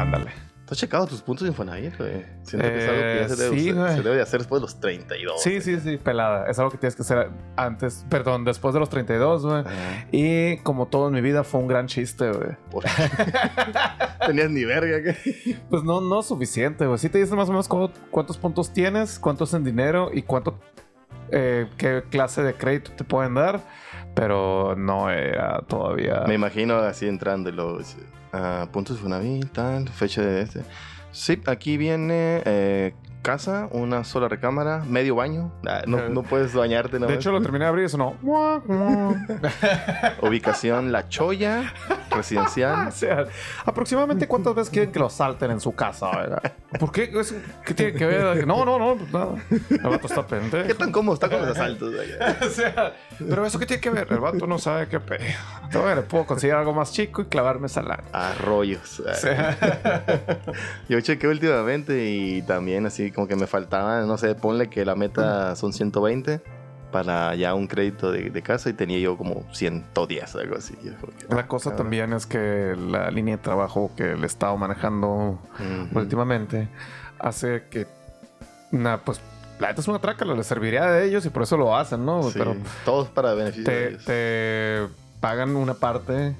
Ándale. ¿Tú has checado tus puntos de Infonavit, güey? Siento que es algo que ya Eh, se debe, sí, se- debe de hacer después de los 32. Sí, sí, sí, pelada. Es algo que tienes que hacer antes, perdón, después de los 32, güey. Ajá. Y como todo en mi vida fue un gran chiste, güey. ¿Por qué? Tenías ni verga, ¿qué? Pues no, no suficiente, güey. Sí te dicen más o menos cu- cuántos puntos tienes, cuántos en dinero y cuánto, eh, qué clase de crédito te pueden dar. Pero no era todavía. Me imagino así entrando y luego ah, puntos de Infonavit, tal, fecha de este. Sí, aquí viene eh, casa, una sola recámara, medio baño. Ah, no, no puedes bañarte, ¿no? De hecho, lo terminé de abrir y sonó. Ubicación La Choya, residencial. O sea, aproximadamente cuántas veces quieren que lo salten en su casa, ¿verdad? ¿Por qué? ¿Es- ¿Qué tiene que ver? No, no, no, pues nada. El vato está ¿Qué pendejo. tan cómodo está con los asaltos? O sea, pero eso qué tiene que ver? El vato no sabe qué pedo. Todavía le puedo conseguir algo más chico y clavarme salario. Arroyos. O sea, Yo chequé últimamente y también así como que me faltaba, no sé, ponle que la meta son 120 para ya un crédito de, de casa y tenía yo como 110, algo así. Que, la cosa ah, también es que la línea de trabajo que le he estado manejando últimamente hace que, na, pues, la neta es una traca, le serviría de ellos y por eso lo hacen, ¿no? Sí, Pero todos para beneficio de te, ellos. te pagan una parte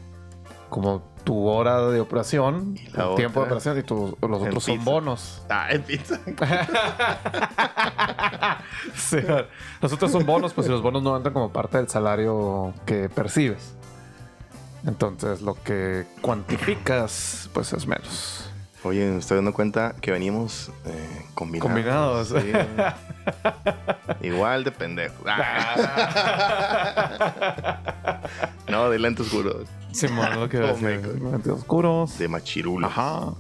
como tu hora de operación, Y la tiempo de operación y tu- los otros son pizza. bonos. Ah, en pizza. Sí, los otros son bonos, pues y los bonos no entran como parte del salario que percibes. Entonces lo que cuantificas, pues es menos. Oye, me estoy dando cuenta que venimos eh, combinados. Combinados. Sí. Igual de pendejos. Ah. no, de lentes oscuros. Simón, lo que Oh, oscuros. De machirulos. Ajá.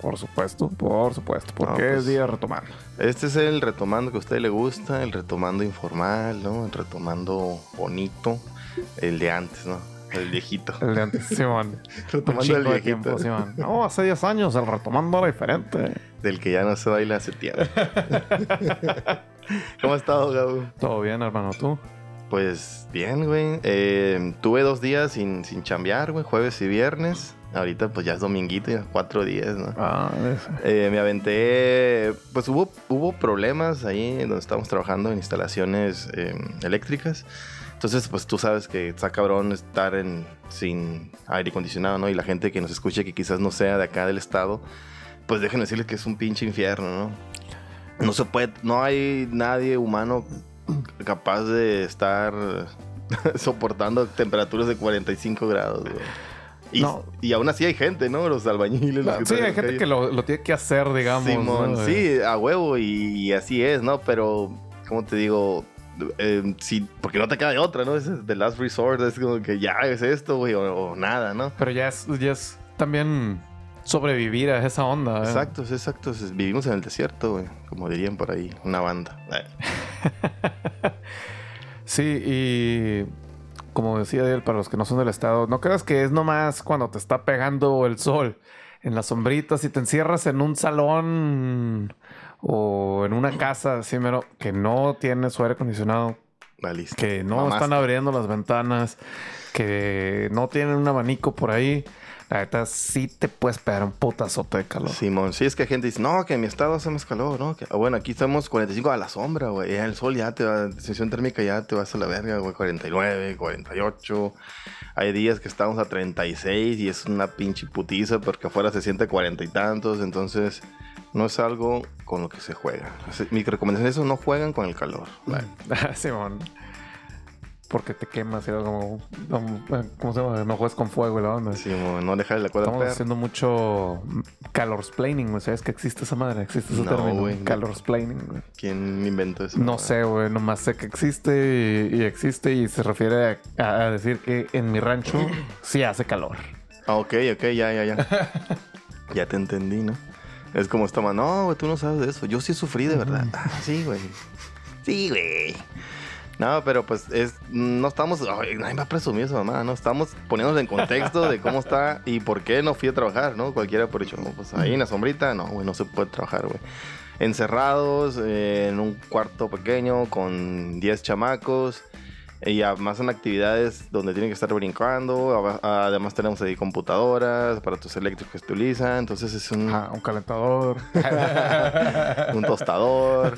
Por supuesto, por supuesto. Porque No, pues- es día de retomar. Este es el retomando que a usted le gusta, el retomando informal, ¿no? El retomando bonito, el de antes, ¿no? El viejito. El de antes, Simón. Retomando el viejito. tiempo, Simón. No, hace 10 años el retomando era diferente. Del que ya no se baila hace tiempo. ¿Cómo has estado, Gabo? Todo bien, hermano, tú. Pues bien, güey. Eh, tuve dos días sin, sin chambear, güey, jueves y viernes. Ahorita pues ya es dominguito, ya cuatro días, ¿no? Ah, ese. Eh, me aventé, pues hubo, hubo problemas ahí donde estábamos trabajando en instalaciones eh, eléctricas. Entonces, pues tú sabes que está cabrón estar en, sin aire acondicionado, ¿no? Y la gente que nos escuche que quizás no sea de acá del estado, pues déjenme decirles que es un pinche infierno, ¿no? No se puede, no hay nadie humano capaz de estar soportando temperaturas de 45 grados, güey. Y, No. y aún así hay gente, ¿no? Los albañiles. los Sí, hay gente calle. que lo, lo tiene que hacer, digamos. Simón, ¿no? sí, a huevo y, y así es, ¿no? Pero, ¿cómo te digo? Eh, sí, porque no te queda de otra, ¿no? Es the last resort, es como que ya es esto, güey, o, o nada, ¿no? Pero ya es, ya es también sobrevivir a esa onda. ¿eh? Exacto, exacto. Vivimos en el desierto, güey, como dirían por ahí, una banda. Eh, Sí, y como decía él, para los que no son del estado, no creas que es nomás cuando te está pegando el sol en las sombritas y te encierras en un salón o en una casa así mero que no tiene su aire acondicionado, Que no están abriendo las ventanas, que no tienen un abanico por ahí. La neta sí te puedes pegar un putazote de calor. Simón, sí es que hay gente dice, no, que en mi estado hace más calor, ¿no? Que, bueno, aquí estamos 45 a la sombra, güey. El sol ya te va, sensación térmica ya te vas a la verga, güey. 49, 48. Hay días que estamos a 36 y es una pinche putiza porque afuera se siente cuarenta y tantos. Entonces, no es algo con lo que se juega. Mi recomendación es eso, no juegan con el calor. Simón. Porque te quemas y como, ¿cómo se llama? No juegues con fuego y la onda. Simón, no dejar la cuerda Estamos haciendo mucho calorsplaining, güey. ¿Sabes que existe esa madre? Existe ese No, término. güey. Calorsplaining, güey. ¿Quién inventó eso? No sé, güey. Nomás sé que existe y, existe y se refiere a, a decir que en mi rancho sí hace calor. Ah, ok, ok, ya, ya, ya. ya te entendí, ¿no? Es como esta man, no, güey, tú no sabes de eso. Yo sí sufrí de verdad. Ah, sí, güey. Sí, güey. No, pero pues es, no estamos, ay, nadie va a presumir esa mamá, ¿no? Estamos poniéndonos en contexto de cómo está y por qué no fui a trabajar, ¿no? Cualquiera por hecho, pues ahí en la sombrita, no, güey, no se puede trabajar, güey. Encerrados eh, en un cuarto pequeño con 10 chamacos Y además son actividades donde tienen que estar brincando. Además tenemos ahí computadoras, aparatos eléctricos que se utilizan. Entonces es un, Ah, un calentador. un tostador.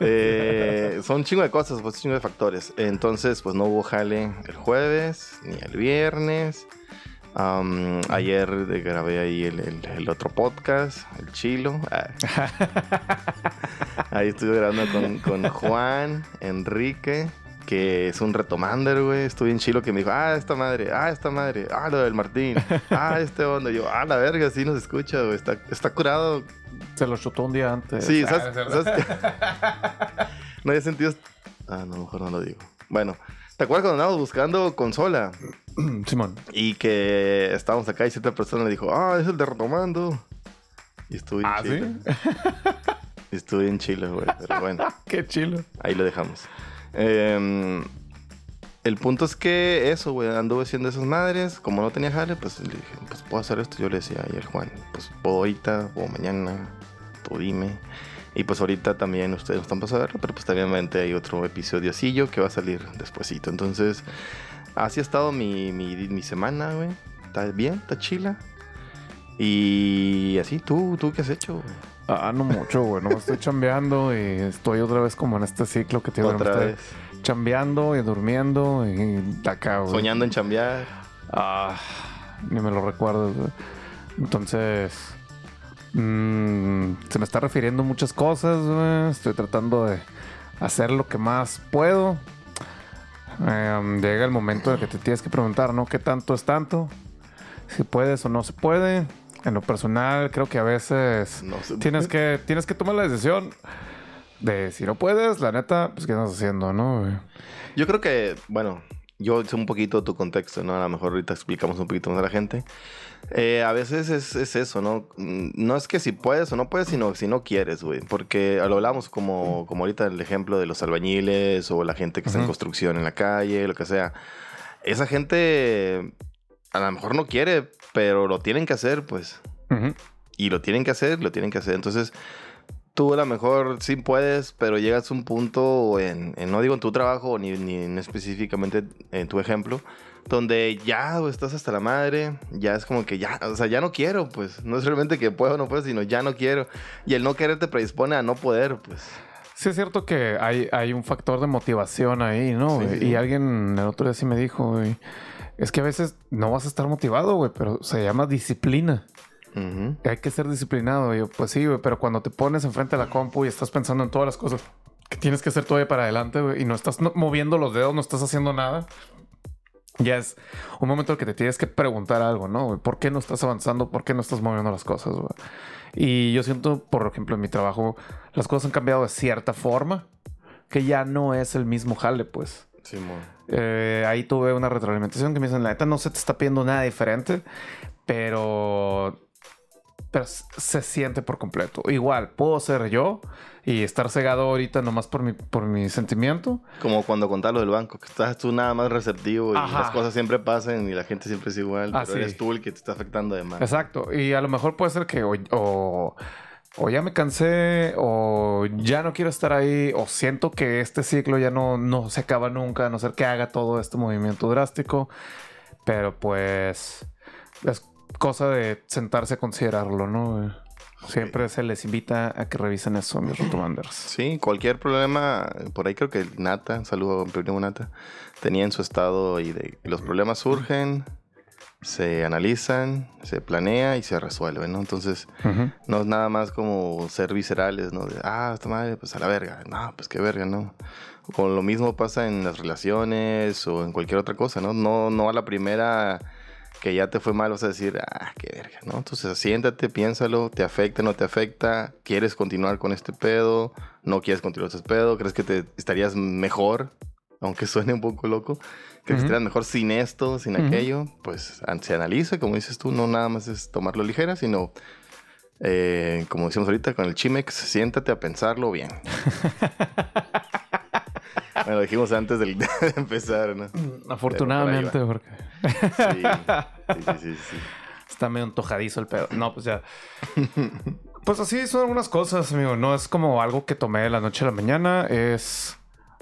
Eh, son un chingo de cosas, pues un chingo de factores. Entonces, pues no hubo jale el jueves ni el viernes. Ayer grabé ahí el, el- el otro podcast, el Chilo. Ah. ahí estuve grabando con, con Juan, Enrique, que es un retomander, güey. Estuve en Chilo que me dijo, ah, esta madre, ah, esta madre, ah, lo del Martín, ah, este onda. Yo, ah, la verga, sí nos escucha, güey. Está, está curado Se lo chutó un día antes. Sí, Ah, ¿sabes? no había sentido. Ah, no, mejor no lo digo. Bueno, ¿te acuerdas cuando andábamos buscando consola? Simón. Y que estábamos acá y cierta persona le dijo, ah, es el de Retomando. Y estuve en Ah, Chile. ¿sí? Estuve en Chile, güey. Pero bueno, Qué chilo. ahí lo dejamos. Em, el punto es que eso, güey, anduve haciendo esas madres. Como no tenía jale, pues le dije, pues puedo hacer esto. Yo le decía ayer, Juan, pues puedo ahorita, puedo mañana, tú dime. Y pues ahorita también ustedes están pasando a verlo, pero pues también hay otro episodiocillo que va a salir despuesito. Entonces, así ha estado mi, mi, mi semana, güey. Está bien, está chila. Y así, ¿tú, tú qué has hecho? güey? Ah, no mucho, güey. No estoy chambeando y estoy otra vez como en este ciclo que tiene. Otra vez. Chambeando y durmiendo y acá, güey. Soñando en chambear. Ah, ni me lo recuerdo. güey. Entonces, mm, se me está refiriendo muchas cosas. güey. Estoy tratando de hacer lo que más puedo. Em, llega el momento en el que te tienes que preguntar, ¿no? ¿Qué tanto es tanto? Si puedes o no se puede. En lo personal, creo que a veces No se tienes que, tienes que tomar la decisión de si no puedes, la neta, pues qué estás haciendo, ¿no? güey? Yo creo que, bueno, yo sé un poquito tu contexto, ¿no? A lo mejor ahorita explicamos un poquito más a la gente. Eh, a veces es, es eso, ¿no? Mm, No es que si puedes o no puedes, sino si no quieres, güey. Porque lo hablamos como, como ahorita el ejemplo de los albañiles o la gente que está en construcción en la calle, lo que sea. Esa gente a lo mejor no quiere, pero lo tienen que hacer, pues. Ujú. Y lo tienen que hacer, lo tienen que hacer. Entonces, tú a lo mejor sí puedes, pero llegas a un punto en, en- no digo en tu trabajo, ni, ni en específicamente en tu ejemplo, donde ya estás hasta la madre, ya es como que ya, o sea, ya no quiero, pues. No es realmente que puedo o no puedo, sino ya no quiero. Y el no querer te predispone a no poder, pues. Sí, es cierto que hay, hay un factor de motivación ahí, ¿no? Sí, sí. Y alguien el otro día sí me dijo, güey, es que a veces no vas a estar motivado, güey, pero se llama disciplina. Hay que ser disciplinado. Y yo, pues sí, güey, pero cuando te pones enfrente de la compu y estás pensando en todas las cosas que tienes que hacer todavía para adelante, güey, y no estás no- moviendo los dedos, no estás haciendo nada, ya es un momento en el que te tienes que preguntar algo, ¿no? ¿Por qué no estás avanzando? ¿Por qué no estás moviendo las cosas, güey? Y yo siento, por ejemplo, en mi trabajo, las cosas han cambiado de cierta forma que ya no es el mismo jale, pues. Simón. Eh, ahí tuve una retroalimentación que me dicen, la neta no se te está pidiendo nada diferente, pero, pero se siente por completo. Igual, puedo ser yo y estar cegado ahorita nomás por mi, por mi sentimiento. Como cuando contás lo del banco, que estás tú nada más receptivo y Ajá. las cosas siempre pasan y la gente siempre es igual, Ah, pero sí. eres tú el que te está afectando además. Exacto. Y a lo mejor puede ser que o, o, o ya me cansé o ya no quiero estar ahí o siento que este ciclo ya no, no se acaba nunca, a no ser que haga todo este movimiento drástico. Pero pues es cosa de sentarse a considerarlo, ¿no? Siempre se les invita a que revisen eso, mis rotomanders. Sí, cualquier problema, por ahí creo que Nata, un saludo a mi primo Nata, tenía en su estado y de y los problemas surgen, se analizan, se planea y se resuelven, ¿no? Entonces, no es nada más como ser viscerales, ¿no? De, ah, esta madre, pues a la verga. No, pues qué verga, ¿no? Con lo mismo pasa en las relaciones o en cualquier otra cosa, ¿no? No, no a la primera que ya te fue mal vas a decir, ah, qué verga, ¿no? Entonces siéntate, piénsalo, te afecta, no te afecta, quieres continuar con este pedo, no quieres continuar con este pedo, crees que te estarías mejor, aunque suene un poco loco, que estarías mejor sin esto, sin aquello, pues se analiza, como dices tú, no nada más es tomarlo ligera, sino eh, como decimos ahorita con el Chimex, siéntate a pensarlo bien. bueno, lo dijimos antes del- de empezar, ¿no? Afortunadamente, porque sí, sí, sí, sí. está medio antojadizo el pedo. No, pues ya. Pues así son algunas cosas, amigo. No es como algo que tomé de la noche a la mañana. Es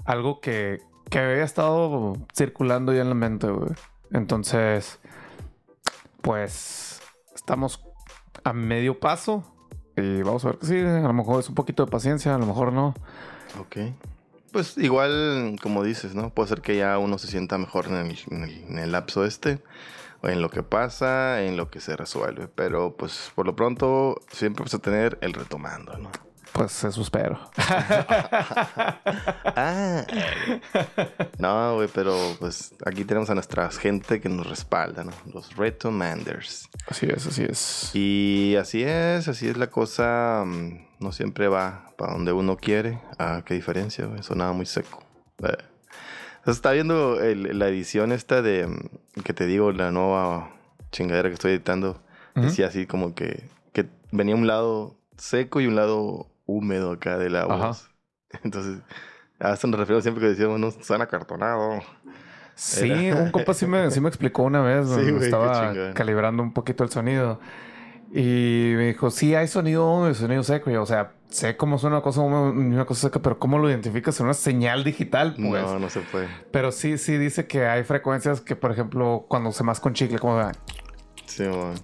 algo que que había estado circulando ya en la mente, güey. Entonces, pues estamos a medio paso y vamos a ver que sí. A lo mejor es un poquito de paciencia, a lo mejor no. Ok. Pues igual, como dices, ¿no? Puede ser que ya uno se sienta mejor en el, en el- lapso este, en lo que pasa, en lo que se resuelve. Pero pues por lo pronto siempre vas a tener el retomando, ¿no? Pues eso espero. Ah. No, güey, pero pues aquí tenemos a nuestra gente que nos respalda, ¿no? Los retomanders. así es, así es. Y así es, así es la cosa. mm, No siempre va para donde uno quiere. Ah, qué diferencia, güey. Sonaba muy seco. Eh. Entonces, está viendo el- la edición esta de mm, que te digo, la nueva chingadera que estoy editando. Decía así como que, que venía un lado seco y un lado húmedo acá de la Ajá. voz. Entonces, a eso nos referimos siempre que decíamos, no, suena acartonado. Sí, Era- un compa sí me, sí me explicó una vez. Sí, güey, estaba calibrando un poquito el sonido. Y me dijo, sí, hay sonido húmedo y sonido seco. Y yo, o sea, sé cómo suena una cosa húmeda y una cosa seca, pero ¿cómo lo identificas en una señal digital? Pues. No, no se puede. Pero sí, sí dice que hay frecuencias que, por ejemplo, cuando se más con chicle, como de, Sí, man.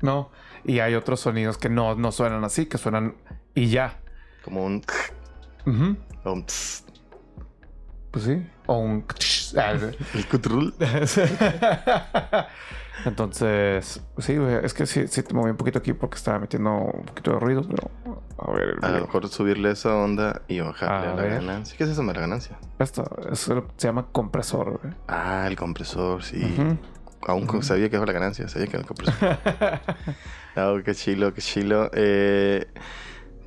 no. Y hay otros sonidos que no, no suenan así, que suenan y ya. Como un... Ujú. o un tss. Pues sí. O un... Ah, El cutrul. Entonces, sí, güey, es que sí, sí te moví un poquito aquí porque estaba metiendo un poquito de ruido, pero a ver, A lo mejor subirle esa onda y bajarle A a la ver. ganancia. ¿Qué es eso de la ganancia? Esto eso se llama compresor, güey. Ah, el compresor, sí. Ujú. Aún Ujú. sabía que era la ganancia, sabía que era el compresor. Ah, qué chilo, qué chilo. Eh,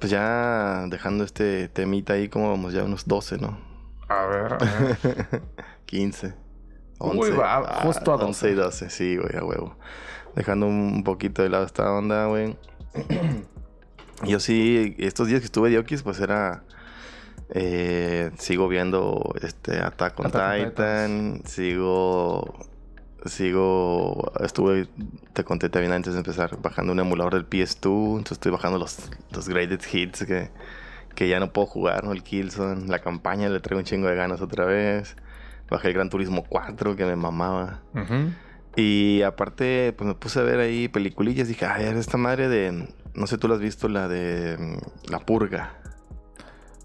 pues ya dejando este temita ahí, como vamos ya unos 12, ¿no? a ver, a ver. 15. Uy, va, justo a 11 y 12, sí, güey, a huevo. Dejando un poquito de lado esta onda, güey. Yo sí, estos días que estuve de Oquis, pues era. eh, sigo viendo este Attack on Attack on Titan. Sigo. Sigo. Estuve. Te conté también antes de empezar. Bajando un emulador del PS2. Entonces estoy bajando los, los graded hits que, que ya no puedo jugar, ¿no? El Killzone. La campaña le traigo un chingo de ganas otra vez. Bajé el Gran Turismo 4 que me mamaba. Y aparte, pues me puse a ver ahí peliculillas. Dije, a ver, esta madre de. No sé, tú la has visto, la de. mm, La Purga.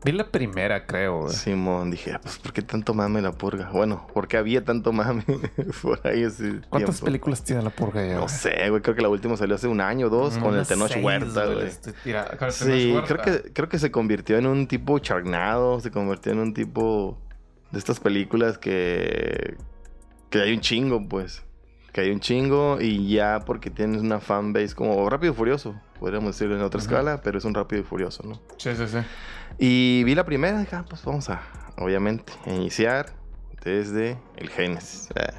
Vi la primera, creo, güey. Simón, dije, pues, ¿por qué tanto mame La Purga? Bueno, ¿por qué había tanto mame por ahí ¿Cuántas tiempo? películas tiene la purga ya? No güey? sé, güey. Creo que la última salió hace un año o dos Mm, con el Tenoch seis, Huerta, güey. estoy con el Sí, Huerta. creo que, creo que se convirtió en un tipo charnado, se convirtió en un tipo de estas películas que, que hay un chingo, pues. Que hay un chingo y ya porque tienes una fanbase como Rápido y Furioso, podríamos decirlo en otra escala, pero es un Rápido y Furioso, ¿no? Sí, sí, sí. Y vi la primera, dije, ah, pues vamos a, obviamente, iniciar desde el Génesis. eh.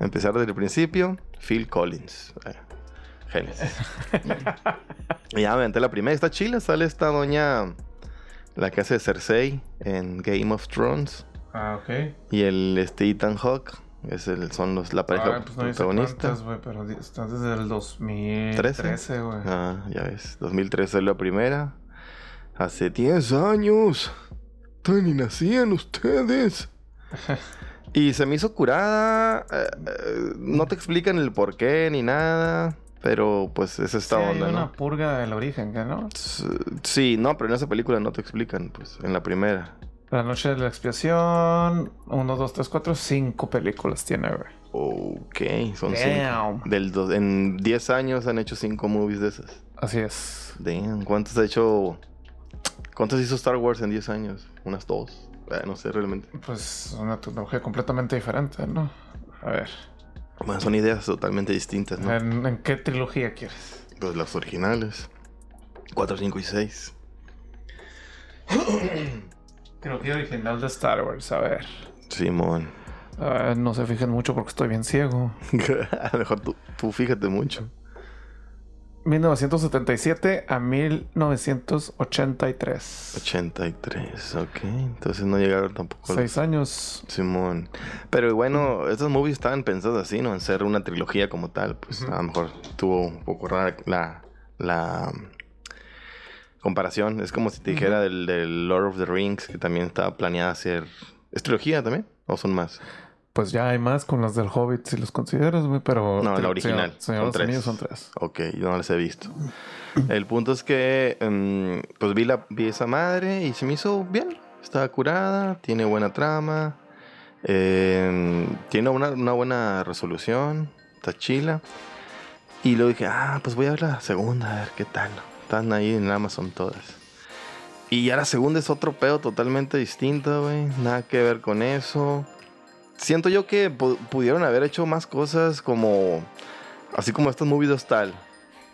Empezar desde el principio, Phil Collins. eh, Génesis. y ya me aventé la primera, está chila, sale esta doña, la que hace Cersei en Game of Thrones. Ah, ok. Y el este, Ethan Hawke, es el, son los, la pareja Ah, pues no protagonista. güey, pero di- está desde el 2013, güey. Ah, ya ves. 2013 es la primera. Hace 10 años. Todavía ni nacían ustedes. y se me hizo curada. eh, eh, no te explican el por qué ni nada. Pero pues es esta Sí, hay onda, una ¿no? purga del origen, ¿qué no? Sí, no, pero en esa película no te explican, pues, en la primera. La noche de la expiación. Uno, dos, tres, cuatro, cinco películas tiene, güey. Ok, son cinco. Damn. Del dos- en 10 años han hecho 5 movies de esas. Así es. Damn, ¿cuántos ha hecho? ¿Cuántos hizo Star Wars en 10 años? Unas dos. Eh, no sé realmente. Pues una tecnología completamente diferente, ¿no? A ver. Bueno, son ideas totalmente distintas, ¿no? ¿En, en qué trilogía quieres? Pues las originales. 4, 5 y 6. Trilogía original de Star Wars, a ver. Simón. No se fijen mucho porque estoy bien ciego. a lo mejor tú, tú fíjate mucho. 1977 a 1983. 83, ok. Entonces no llegaron tampoco. Seis años. Simón. Pero bueno, estos movies estaban pensados así, ¿no? En ser una trilogía como tal. Pues a lo mejor tuvo un poco rara la, la comparación. Es como si te dijera del, del Lord of the Rings, que también estaba planeada hacer. ¿Es trilogía también? ¿O son más? Pues ya hay más con las del Hobbit, si los consideras, güey, pero... No, la original. Señor son tres. Son tres. Ok, yo no las he visto. El punto es que, mm, pues vi, la, vi esa madre y se me hizo bien. Estaba curada, tiene buena trama, eh, tiene una, una buena resolución, está chila. Y luego dije, ah, pues voy a ver la segunda, a ver qué tal. Están ahí en Amazon todas. Y ya la segunda es otro pedo totalmente distinto, güey. Nada que ver con eso. Siento yo que pu- pudieron haber hecho más cosas como... Así como estos hostal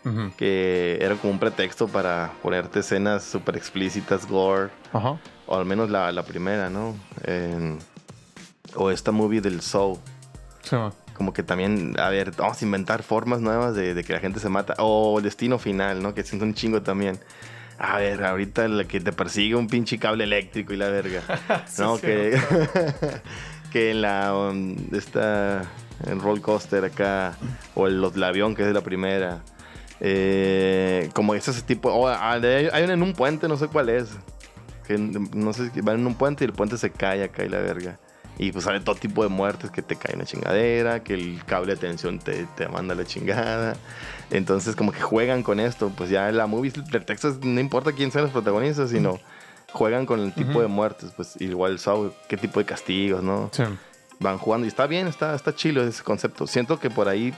Ujú. que era como un pretexto para ponerte escenas súper explícitas, gore, Ajá. o al menos la, la primera, ¿no? En- o esta movie del Soul, Sí. Como que también, a ver, vamos a inventar formas nuevas de, de que la gente se mata, o Destino Final, ¿no? Que siento un chingo también. A ver, ahorita la que te persigue un pinche cable eléctrico y la verga. Sí, no, sí, que, que en la um, esta en roller coaster acá o el, el avión que es de la primera eh, como ese tipo ah, hay, una en un puente no sé cuál es que no sé si van en un puente y el puente se cae acá y la verga y pues sale todo tipo de muertes que te cae una chingadera que el cable de tensión te, te manda la chingada entonces como que juegan con esto pues ya la movie el pretexto es, no importa quién sean los protagonistas sino juegan con el tipo de muertes pues igual Saw qué tipo de castigos no Sí. van jugando y está bien, está, está chilo ese concepto. Siento que por ahí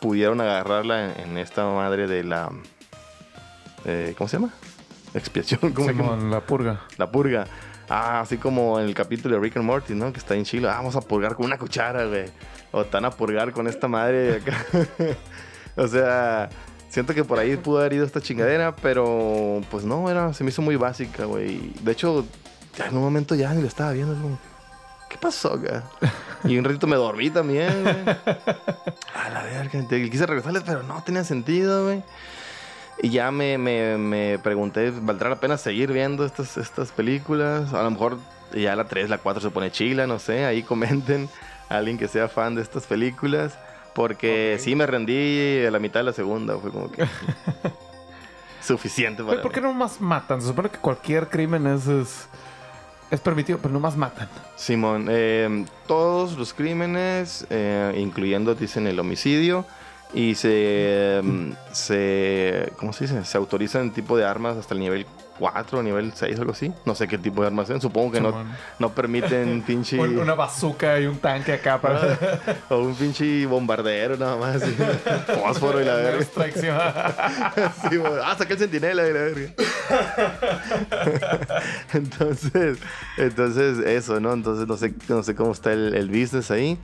pudieron agarrarla en, en esta madre de la... eh, ¿Cómo se llama? Expiación, ¿cómo se llama? La purga. La purga. Ah, así como en el capítulo de Rick and Morty, ¿no? Que está en chilo. Ah, vamos a purgar con una cuchara, güey. O están a purgar con esta madre de acá. o sea, siento que por ahí pudo haber ido esta chingadera, pero pues no, era, se me hizo muy básica, güey. De hecho, ya en un momento ya ni lo estaba viendo. como, ¿Qué pasó, güey? Y un ratito me dormí también, güey. A la verga. Quise regresarles, pero no tenía sentido, güey. Y ya me, me, me pregunté, ¿valdrá la pena seguir viendo estas, estas películas? A lo mejor ya la 3, la 4 se pone chila, no sé. Ahí comenten a alguien que sea fan de estas películas. Porque Ok. sí me rendí a la mitad de la segunda. Fue como que... suficiente para ¿Por qué no más matan? Se supone que cualquier crimen es, es, es permitido, pero no más matan. Simón, eh, todos los crímenes, eh, incluyendo, dicen, el homicidio, y se, mm, se, ¿cómo se dice? Se autorizan tipo de armas hasta el nivel 4, nivel 6 o algo así. No sé qué tipo de armas sean. Supongo que no, no permiten pinche... Un- Una bazooka y un tanque acá para... o un pinche bombardero nada más. así. Fósforo y la verga. Sí, güey. ah, saqué el centinela y la verga. entonces, entonces, eso, ¿no? Entonces, no sé, no sé cómo está el, el business ahí.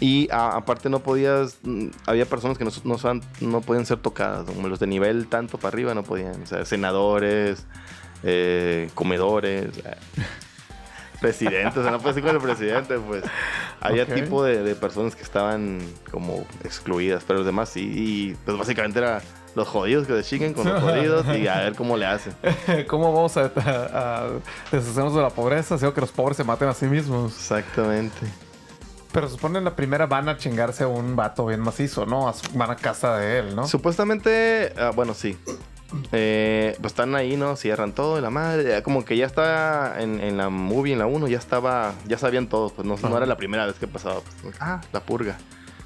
Y a- aparte no podías, mm, había personas que no, no, no podían ser tocadas, como los de nivel tanto para arriba no podían, o sea, senadores, eh, comedores, eh, presidentes, o sea, no puede ser con el presidente, pues. Había tipo de, de personas que estaban como excluidas, pero los demás sí, y pues básicamente era los jodidos que se chinguen con los jodidos y a ver cómo le hacen. ¿Cómo vamos a, a- a deshacernos de la pobreza? Haciendo que los pobres se maten a sí mismos. Exactamente. Pero supone en la primera van a chingarse a un vato bien macizo, ¿no? Van a casa de él, ¿no? Supuestamente, ah, bueno, sí. Eh, pues están ahí, ¿no? Cierran todo de la madre. Como que ya estaba en, en la movie, en la 1, ya estaba, ya sabían todos. Pues no, era la primera vez que pasaba. pues, ah, la purga.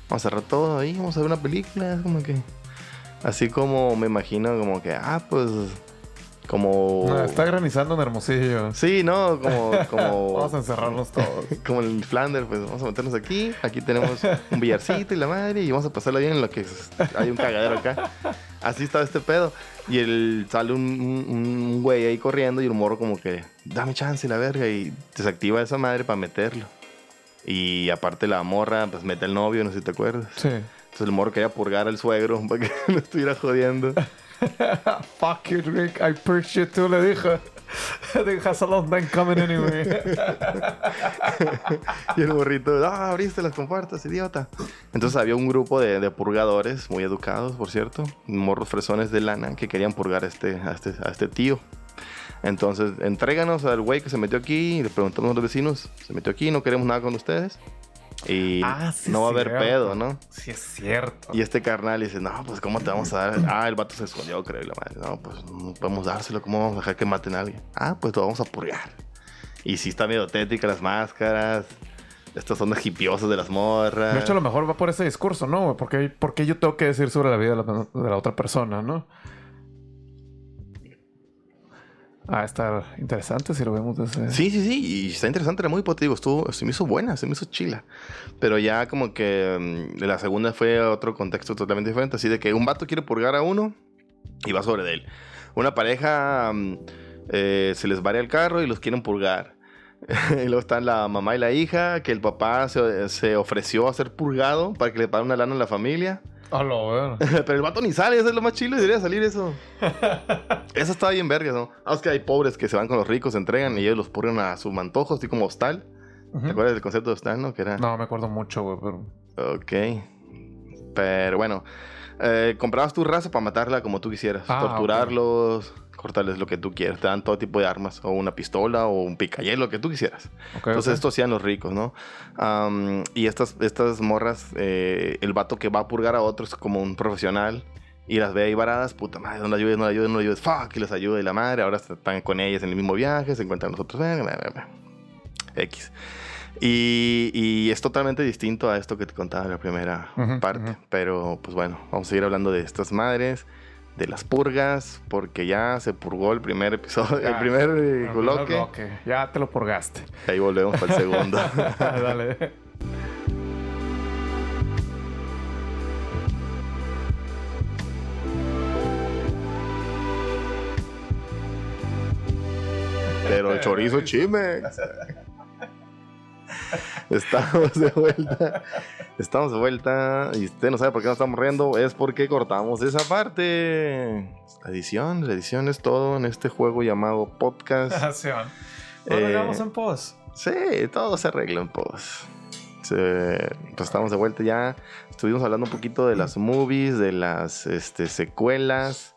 Vamos a cerrar todo ahí, vamos a ver una película. Como que. Así como me imagino, como que, ah, pues. Como. Ah, Está granizando en Hermosillo. Sí, ¿no? Como. como Vamos a encerrarnos todos. como en Flanders, pues vamos a meternos aquí. Aquí tenemos un billarcito y la madre. Y vamos a pasarla bien en lo que es- hay un cagadero acá. Así estaba este pedo. Y el, sale un, un, un güey ahí corriendo y el morro como que, dame chance la verga. Y desactiva esa madre para meterlo. Y aparte la morra, pues mete al novio, no sé si te acuerdas. Sí. Entonces el morro quería purgar al suegro para que no estuviera jodiendo. Fuck you, Rick. I push you too, le dijo. It has a long coming anyway. Y el burrito, ah, abriste las compuertas, idiota. Entonces había un grupo de, de purgadores, muy educados, por cierto, morros fresones de lana, que querían purgar a este, a este, a este tío. Entonces, entréganos al güey que se metió aquí, y le preguntamos a los vecinos, se metió aquí, no queremos nada con ustedes. Y Ah, sí, no va a haber cierto. pedo, ¿no? sí, es cierto. Y este carnal dice, no, pues ¿cómo te vamos a dar? Ah, el vato se escondió, creo. Y la madre, no, pues no podemos dárselo, ¿cómo vamos a dejar que maten a alguien? Ah, pues lo vamos a purgar. Y sí está medio tétrica las máscaras. Estas ondas hipiosas de las morras. De hecho, a lo mejor va por ese discurso, ¿no? Porque, porque yo tengo que decir sobre la vida de la, de la otra persona, ¿no? Ah, está interesante si lo vemos desde... Sí, sí, sí, y está interesante, era muy digo, estuvo, se me hizo buena, se me hizo chila. Pero ya como que mm, la segunda fue otro contexto totalmente diferente, así de que un vato quiere purgar a uno y va sobre de él. Una pareja mm, eh, se les varia el carro y los quieren purgar. y luego están la mamá y la hija, que el papá se, se ofreció a ser purgado para que le paguen una lana a la familia. A lo ver. Pero el vato ni sale, eso es lo más chilo y debería salir eso. eso está bien verga, ¿no? Ah, es que hay pobres que se van con los ricos, se entregan y ellos los purgan a su mantojo, así como hostal. ¿Te acuerdas del concepto de hostal, no? Que era... No, me acuerdo mucho, güey, pero... Ok. Pero bueno, eh, comprabas tu raza para matarla como tú quisieras. Ah, Torturarlos, cortarles lo que tú quieras. Te dan todo tipo de armas, o una pistola, o un picayel, lo que tú quisieras. Ok, Entonces ok. esto hacían los ricos, ¿no? Am, y estas, estas morras, eh, el vato que va a purgar a otros como un profesional y las ve ahí varadas, puta madre, no la ayudes, no la ayudes, no la ayudes, fuck, y les ayuda y la madre, ahora están con ellas en el mismo viaje, se encuentran nosotros, eh. X. Y, y es totalmente distinto a esto que te contaba en la primera Ujú, parte, ujú. pero pues bueno, vamos a seguir hablando de estas madres. De las purgas, porque ya se purgó el primer episodio, el primer eh, El bloque. bloque. Ya te lo purgaste. Ahí volvemos para el segundo. Dale. Pero el chorizo chime. Estamos de vuelta. Estamos de vuelta. Y usted no sabe por qué nos estamos riendo. Es porque cortamos esa parte. Edición, edición es todo en este juego llamado podcast. Acción. Lo Eh, hagamos en pos. Sí, todo se arregla en pos. Se- pues estamos de vuelta ya. Estuvimos hablando un poquito de las movies, de las este, secuelas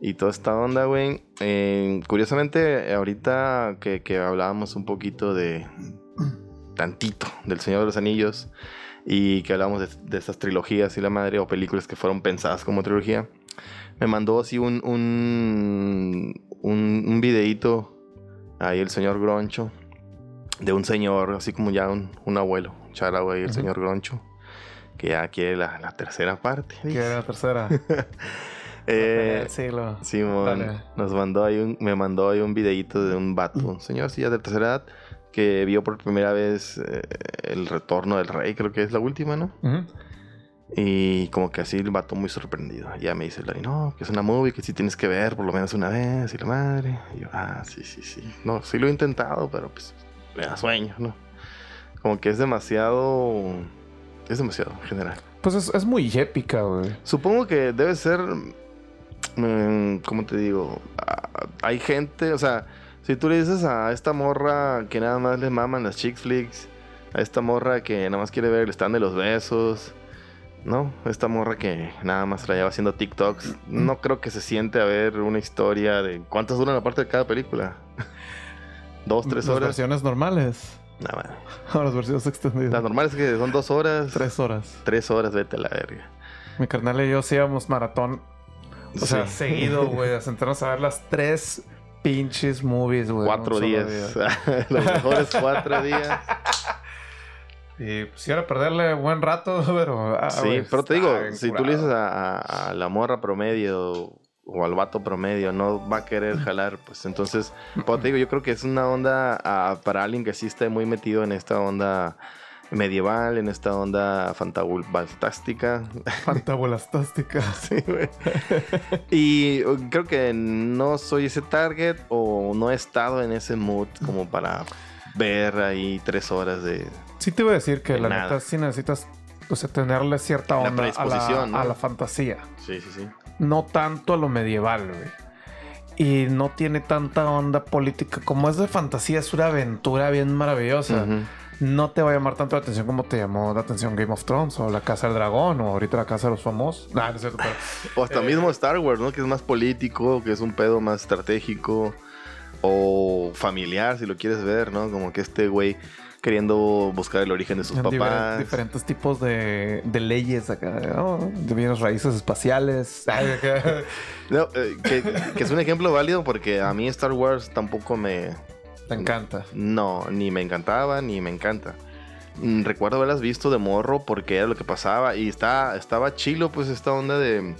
y toda esta onda, güey. Eh, curiosamente, ahorita que, que hablábamos un poquito de. Tantito del Señor de los Anillos y que hablábamos de, de estas trilogías y la madre o películas que fueron pensadas como trilogía, me mandó así un. un, un, un videíto ahí el señor Groncho de un señor, así como ya un, un abuelo, Chara, güey, el Ujú. señor Groncho, que ya quiere la, la tercera parte. Que era la tercera. Eh. Simón Dale. nos mandó ahí un, me mandó ahí un videito de un vato, un señor sí, ya de tercera edad, que vio por primera vez eh, el retorno del rey, creo que es la última, ¿no? Ujú. Y como que así el vato muy sorprendido. Ya me dice Larry, no, que es una movie que sí tienes que ver por lo menos una vez y la madre. Y yo, ah, sí, sí, sí. No, sí lo he intentado, pero pues me da sueño, ¿no? Como que es demasiado... Es demasiado en general. Pues es, es muy épica, güey. Supongo que debe ser... mm, ¿Cómo te digo? Hay gente, o sea, si tú le dices a esta morra que nada más le maman las chick flicks, a esta morra que nada más quiere ver el stand de los besos, ¿no? Esta morra que nada más la lleva haciendo TikToks, no creo que se siente a ver una historia de... ¿Cuántas duran la parte de cada película? ¿Dos, tres Las horas? versiones normales. Nada, O las versiones extendidas. las normales que son dos horas. Tres horas. Tres horas, vete a la verga. Mi carnal y yo hacíamos maratón. O sea, Sí. seguido, güey. A sentarnos a ver las tres pinches movies, güey. Cuatro días. día. Los mejores cuatro días. Y pues era perderle buen rato, pero. ah, sí, pero te digo, si tú le dices a, a- a la morra promedio o al vato promedio, no va a querer jalar, pues entonces, pero te digo, yo creo que es una onda ah, para alguien que sí esté muy metido en esta onda medieval, en esta onda fantástica. Fantabulastática. Sí, güey. y uh, creo que no soy ese target o no he estado en ese mood como para ver ahí tres horas de... Sí te iba a decir que De la neta sí necesitas o sea, tenerle cierta La onda a la, predisposición, ¿no? a la fantasía. Sí, sí, sí. No tanto a lo medieval, güey. Y no tiene tanta onda política. Como es de fantasía, es una aventura bien maravillosa. Ujú. No te va a llamar tanto la atención como te llamó la atención Game of Thrones o La Casa del Dragón o ahorita La Casa de los Famosos. Nah, no es cierto, pero... O hasta Eh, mismo Star Wars, ¿no? Que es más político, que es un pedo más estratégico o familiar, si lo quieres ver, ¿no? Como que este güey queriendo buscar el origen de sus papás. diferentes tipos de, de leyes acá, ¿no? de bienes raíces espaciales. No, eh, que, que es un ejemplo válido porque a mí Star Wars tampoco me... Te encanta. No, ni me encantaba ni me encanta. mm, recuerdo haberlas visto de morro porque era lo que pasaba. Y está, estaba chilo, pues, esta onda de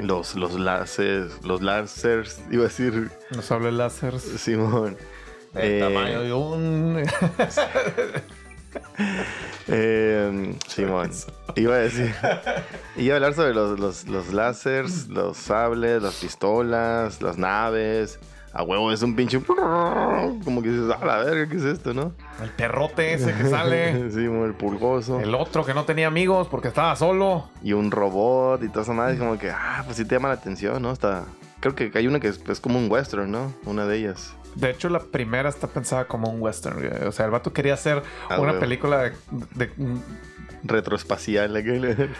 los, los láseres, los lásers, iba a decir, Nos habla el láser. Simón. El Eh, tamaño de un. Eh, Simón. Iba a decir. Iba a hablar sobre los, los, los láseres, los sables, las pistolas, las naves. A huevo es un pinche. Como que dices, a la verga, ¿qué es esto, no? el perrote ese que sale. Simón, el pulgoso. El otro que no tenía amigos porque estaba solo. Y un robot y toda esa madre. Como que, ah, pues sí te llama la atención, ¿no? Está. Creo que hay una que es, es como un western, ¿no? Una de ellas. De hecho, la primera está pensada como un western. O sea, el vato quería hacer Ah, una huevo. película de, de- Retroespacial.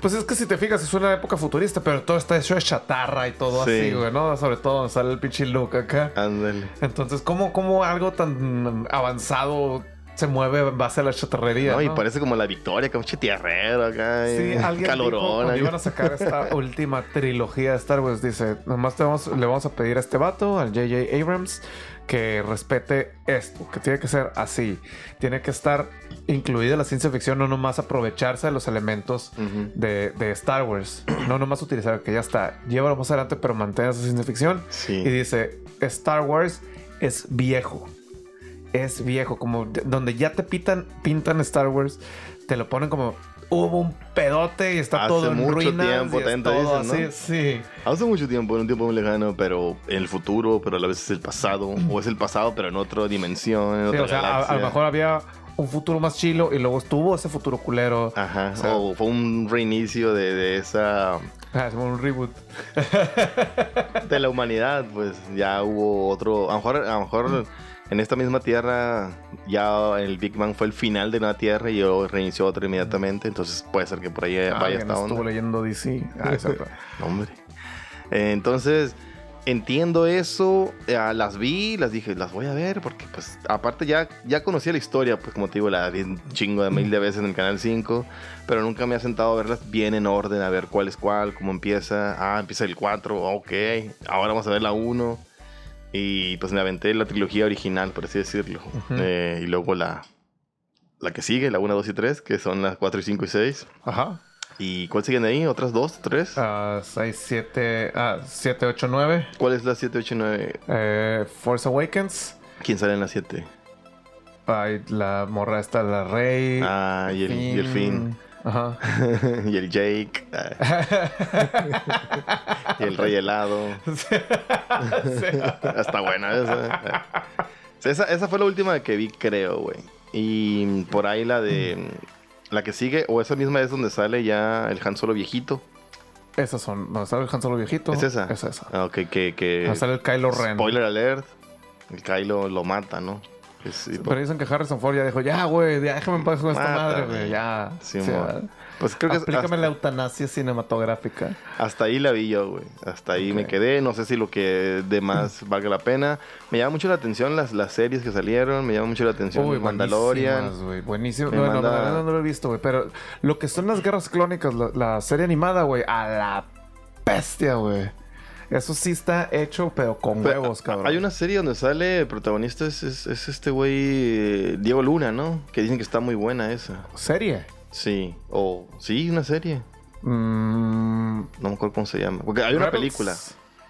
Pues es que si te fijas, es una época futurista, pero todo está hecho de chatarra y todo Sí. así, güey, ¿no? Sobre todo donde sale el pinche look acá. Ándale. Entonces, ¿cómo, cómo algo tan avanzado se mueve en base a la chatarrería? No, y ¿no? parece como la victoria, como un tierrero acá. Sí, y alguien calorón. iban a sacar esta última trilogía de Star Wars, dice, nomás te vamos- le vamos a pedir a este vato, al J.J. Abrams, que respete esto, que tiene que ser así. Tiene que estar incluida la ciencia ficción, no nomás aprovecharse de los elementos de, de Star Wars. No nomás utilizar que ya está. Llévalo más adelante, pero mantén esa ciencia ficción. Sí. Y dice, Star Wars es viejo. Es viejo. Como de- donde ya te pitan, pintan Star Wars, te lo ponen como... Hubo un pedote y está Hace todo en mucho ruinas tiempo, y es tanto todo dicen, ¿no? así, sí. Hace mucho tiempo, en un tiempo muy lejano, pero en el futuro, pero a la vez es el pasado. O es el pasado, pero en otra dimensión, en Sí, otra o sea, a, lo mejor había un futuro más chilo y luego estuvo ese futuro culero. Ajá. O sea- o fue un reinicio de, de esa. Ah, es como un reboot. de la humanidad, pues ya hubo otro. A lo mejor, a lo mejor en esta misma tierra, ya el Big Bang fue el final de una tierra y yo reinició otra inmediatamente. Entonces puede ser que por ahí vaya Alguien esta estuvo onda. leyendo DC. Ah, exacto. No, hombre. Entonces, entiendo eso. eh, las vi, las dije, las voy a ver, porque pues aparte ya, ya conocía la historia, pues como te digo, la vi un chingo de mil de veces en el Canal 5, pero nunca me ha sentado a verlas bien en orden, a ver cuál es cuál, cómo empieza. Ah, empieza el 4, ok. Ahora vamos a ver la 1. Y pues me aventé la trilogía original, por así decirlo. Ujú. Eh, y luego la, la que sigue, la 1, 2 y 3, que son las 4 y 5 y 6. Ajá. ¿Y cuál siguen ahí? ¿Otras dos, tres? Ah, 6, 7, ah, 7, 8, 9. ¿Cuál es la 7, 8 y 9? Eh, Force Awakens. ¿Quién sale en la 7? Ay, la morra está la Rey. Ah, y el, y el Finn. Ajá. y el Jake. y el Rey Helado. Está buena esa. Esa. Esa fue la última que vi, creo, güey. Y por ahí la de... La que sigue, o esa misma es donde sale ya el Han Solo viejito. Esas son. ¿Dónde sale el Han Solo viejito? ¿Es esa? Es esa. Ah, ok, que... que sale el Kylo Ren. Spoiler alert. El Kylo lo mata, ¿no? Y- Pero dicen que Harrison Ford ya dijo, ya, güey, ya déjame en paz con esta madre, güey, ya. Sí, Sí, mo. ¿verdad? pues creo que Aplícame hasta- la eutanasia cinematográfica. Hasta ahí la vi yo, güey. Hasta ahí me Ok. quedé. No sé si lo que de más valga la pena. Me llama mucho la atención las, las series que salieron. Me llama mucho la atención Uy, Mandalorian. güey. Buenísimo. Me Bueno, manda- Mandalorian no lo he visto, güey. Pero lo que son las guerras clónicas, la, la serie animada, güey, a la bestia, güey. Eso sí está hecho, pero con Pero, huevos, cabrón. Hay una serie donde sale el protagonista es, es- es este güey eh, Diego Luna, ¿no? Que dicen que está muy buena esa. ¿Serie? Sí. O sí, una serie. Mm, No me acuerdo cómo se llama. Porque hay una Rebels. película.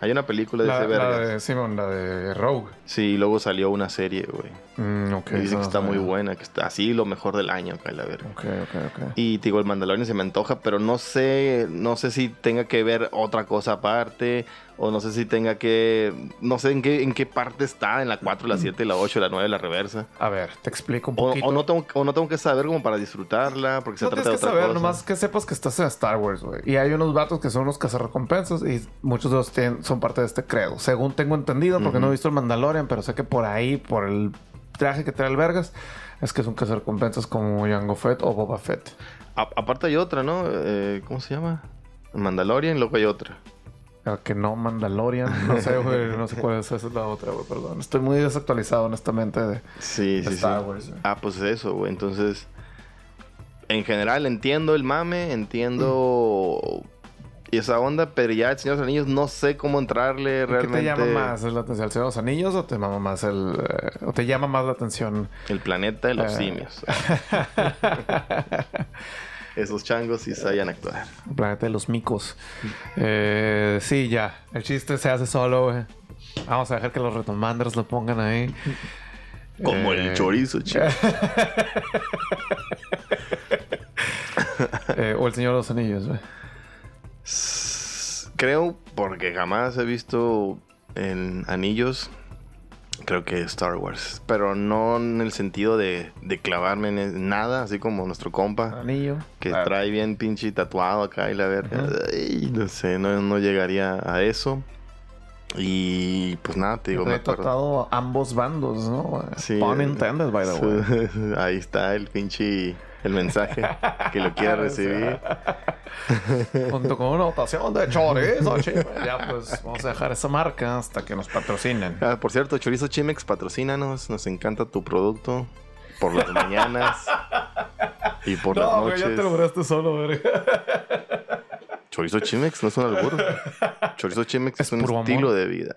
Hay una película de La, ese la verga. de Simon, la de Rogue. Sí, y luego salió una serie, güey. Mm, ok. Y dicen esa que no está muy buena, que está así lo mejor del año, acá la verga. Ok, ok, ok. Y te digo, el Mandalorian se me antoja, pero no sé, no sé si tenga que ver otra cosa aparte, o no sé si tenga que, no sé en qué, en qué parte está, en la 4, la 7, la 8, la 9, la reversa. A ver, te explico un O, poquito. o no tengo, o no tengo que saber como para disfrutarla, porque se No trata tienes de que otra saber, cosa. nomás que sepas que estás en Star Wars, güey. Y hay unos vatos que son unos cazarrecompensas y muchos de ellos tienen- son parte de este credo. Según tengo entendido, porque Ujú. no he visto el Mandalorian, pero sé que por ahí, por el traje que trae el Vergas, es que es un cazarrecompensas como Jango Fett o Boba Fett. A- aparte hay otra, ¿no? Eh, ¿Cómo se llama? Mandalorian, luego hay otra. Que no Mandalorian, no sé, güey, no sé cuál es, esa es la otra, güey, perdón. Estoy muy desactualizado, honestamente, de, Sí, de sí, sí. Star Wars. güey. Ah, pues eso, güey. Entonces, en general entiendo el mame, entiendo esa onda, pero ya el Señor de los Anillos no sé cómo entrarle realmente. ¿Qué te llama más la atención? ¿El Señor de los Anillos o te llama más el eh, o te llama más la atención? El planeta de los Eh. simios. Esos changos sí sabían actuar. El planeta de los micos. Eh, sí, ya. El chiste se hace solo, güey. Vamos a dejar que los retomanders lo pongan ahí. Como Eh, el chorizo, chico. eh, o el Señor de los Anillos, güey. Creo, porque jamás he visto en anillos, creo que Star Wars. Pero no en el sentido de, de clavarme en nada, así como nuestro compa. Anillo. Que Ah, trae bien pinche tatuado acá y la verga. Ay, no sé, no, no llegaría a eso. Y pues nada, te digo, me acuerdo. tratado ambos bandos, ¿no? Sí, Pun intended, by the way. Ahí está el pinche el mensaje que lo quiera recibir. Junto con una votación de chorizo, chico. Ya, pues vamos a dejar esa marca hasta que nos patrocinen. Ah, por cierto, Chorizo Chimex, patrocínanos. Nos encanta tu producto. Por las mañanas y por las No, güey, noches. ya te lograste solo, verga. Chorizo Chimex no es un albur. Chorizo Chimex es, Es un estilo amor. de vida.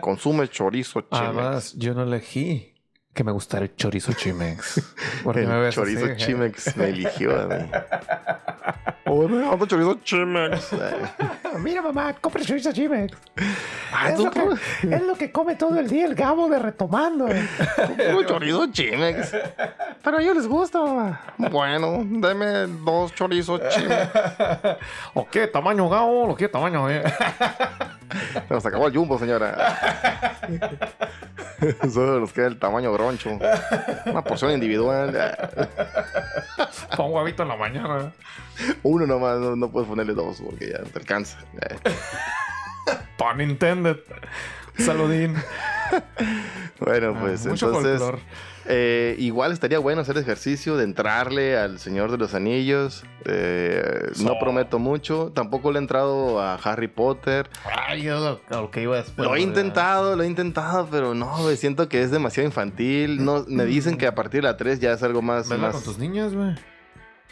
Consume chorizo Chimex. Además, yo no elegí que me gustara el chorizo chimex. Me el ves chorizo así, Chimex me eligió a mí. Oh, me chorizo Chimex. Mira, mamá, compra chorizo chimex. Ah, Es lo, que, es lo que come todo el día el gabo de retomando. chorizo Chimex. Pero a ellos les gusta, mamá. Bueno, deme dos chorizos Chimex. ¿O qué? ¿Tamaño gabo? ¿O qué tamaño? eh? Se nos acabó el jumbo, señora. Solo nos queda el tamaño broncho. Una porción individual. Pon huevito en la mañana. Uno nomás, no, no puedes ponerle dos porque ya te alcanza. Pun intended. Saludín. Bueno, pues Ah, mucho entonces. eh, igual estaría bueno hacer ejercicio de entrarle al Señor de los Anillos. Eh, No prometo mucho. Tampoco le he entrado a Harry Potter. Ay, yo lo, que iba después. Lo he intentado, lo he intentado, pero no, güey, siento que es demasiado infantil. No, me dicen que a partir de la 3 ya es algo más. Más con tus niñas, güey.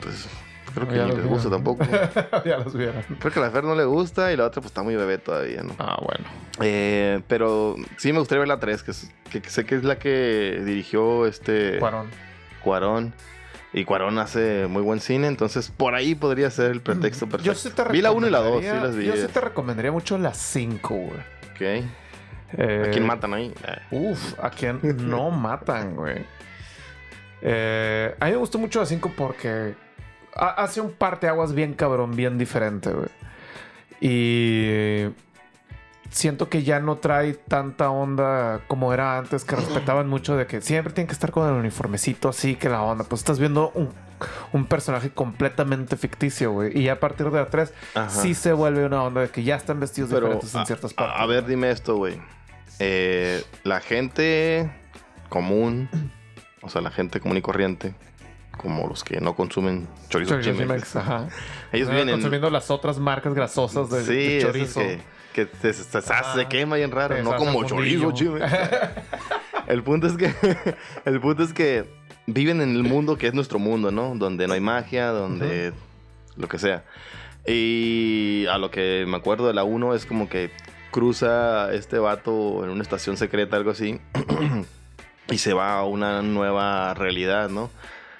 pues, creo que Ya ni les gusta tampoco. ya los vieron. Creo que a la Fer no le gusta y la otra pues está muy bebé todavía, ¿no? Ah, bueno. Eh, pero sí me gustaría ver la 3, que, es- que sé que es la que dirigió este Cuarón. Cuarón. Y Cuarón hace muy buen cine, entonces por ahí podría ser el pretexto perfecto. Yo sí te vi la 1 y la 2, sí las vi. Yo sí te recomendaría mucho la 5, güey. Ok. Eh, ¿A quién matan ahí? Eh, Uf, a quien no matan, güey. Eh, a mí me gustó mucho la 5 porque hace un parteaguas bien cabrón, bien diferente, güey. Y siento que ya no trae tanta onda como era antes, que respetaban mucho de que siempre tienen que estar con el uniformecito así, que la onda. Pues estás viendo un, un personaje completamente ficticio, güey. Y ya a partir de la 3 Ajá. sí se vuelve una onda de que ya están vestidos Pero, diferentes en ciertas partes. a ver, dime esto, güey. Eh, la gente común, o sea, la gente común y corriente, como los que no consumen chorizo Chorizo Chimex, ajá. ellos Ah, vienen... consumiendo las otras marcas grasosas de, sí, de chorizo. que, que te- se, se- Ajá. se quema bien raro, no como chorizo. Chimex. el punto es que el punto es que viven en el mundo que es nuestro mundo, ¿no? Donde no hay magia, donde lo que sea. Y a lo que me acuerdo de la 1 es como que cruza este vato en una estación secreta, algo así, y se va a una nueva realidad, ¿no?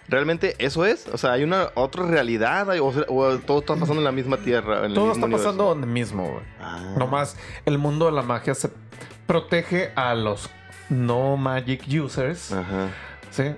Realmente eso es, o sea, hay una otra realidad, o, o todo está pasando en la misma tierra. en el Todo mismo está universo? pasando donde mismo, güey. Ah. Nomás el mundo de la magia se protege a los no magic users, Ajá. ¿sí?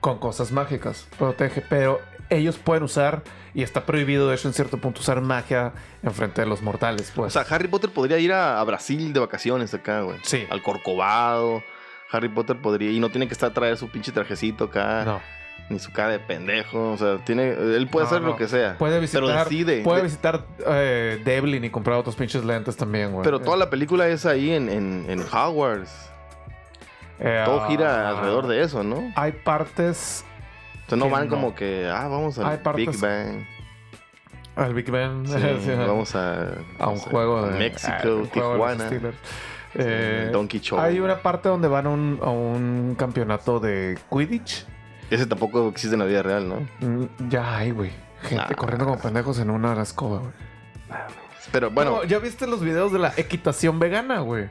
Con cosas mágicas. Protege, pero ellos pueden usar, y está prohibido de hecho en cierto punto, usar magia en frente de los mortales, O pues. sea, Harry Potter podría ir a, a Brasil de vacaciones acá, güey. Sí. Al Corcovado. Harry Potter podría, y no tiene que estar a traer su pinche trajecito acá. no. Ni su cara de pendejo. O sea, tiene, él puede No, hacer no. lo que sea. Puede visitar, Pero decide. puede de- visitar eh, Devlin y comprar otros pinches lentes también, güey. pero toda la película es ahí en, en, en Hogwarts. Eh, Todo gira ah, alrededor de eso, ¿no? Hay partes Entonces no que van no. como que, ah, vamos al Big Bang. al Big. Sí, Sí, vamos a, a no un sé, juego de México, ah, de Tijuana. Sí, Eh, hay una parte donde van a un, a un campeonato de Quidditch. Ese tampoco existe en la vida real, ¿no? Mm, Ya hay, güey. Gente Nah. corriendo como pendejos en una escoba, güey. Pero bueno, No, ¿Ya viste los videos de la equitación vegana, güey?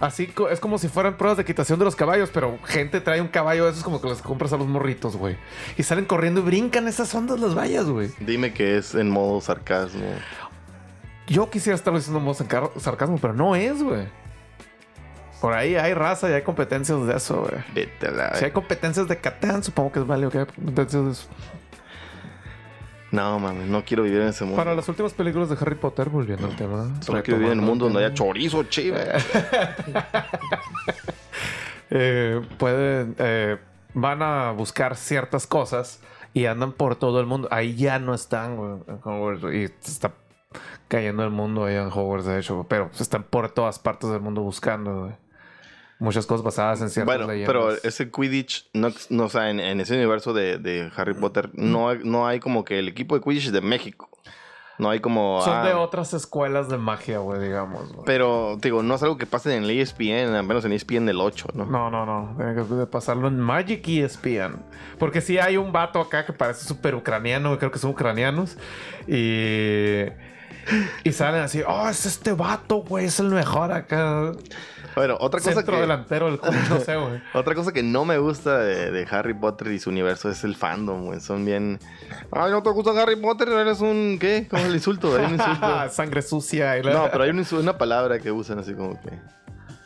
Así es como si fueran pruebas de equitación de los caballos, pero gente trae un caballo de esos como que los compras a los morritos, güey. Y salen corriendo y brincan esas ondas las vallas, güey. dime que es en modo sarcasmo. Yo quisiera estarlo diciendo en modo sarcasmo, pero no es, güey. Por ahí hay raza y hay competencias de eso, güey. Vete la- Si hay competencias de Catán, supongo que es válido que hay competencias de eso. No, mames, no quiero vivir en ese mundo. Para las últimas películas de Harry Potter, volviendo al tema. Solo quiero vivir en un mundo donde haya chorizo, chive. eh, pueden, eh, van a buscar ciertas cosas y andan por todo el mundo. Ahí ya no están, güey, en Hogwarts, y se está cayendo el mundo ahí en Hogwarts, de hecho, pero están por todas partes del mundo buscando, güey. Muchas cosas basadas en ciertas Bueno, leyendas. pero ese Quidditch, no, no, o sea, en, en ese universo de, de Harry Potter, no, hay- no hay como que el equipo de Quidditch de México. No hay como. Son ah, de otras escuelas de magia, güey, digamos. güey. Pero, digo, no es algo que pase en el ESPN, al menos en ESPN del 8, ¿no? No, no, no. Tiene que pasarlo en Magic ESPN. Porque sí hay un vato acá que parece súper ucraniano. Creo que son ucranianos. Y... Y salen así. Oh, es este vato, güey. Es el mejor acá. Bueno, otra cosa Centro que. delantero del club. No sé, güey. Otra cosa que no me gusta de, de Harry Potter y su universo es el fandom, güey. Son bien. Ay, no te gusta Harry Potter, eres un. ¿Qué? ¿Cómo es el insulto? Hay un insulto. Sangre sucia. y la- No, pero hay un insu- una palabra que usan así como que.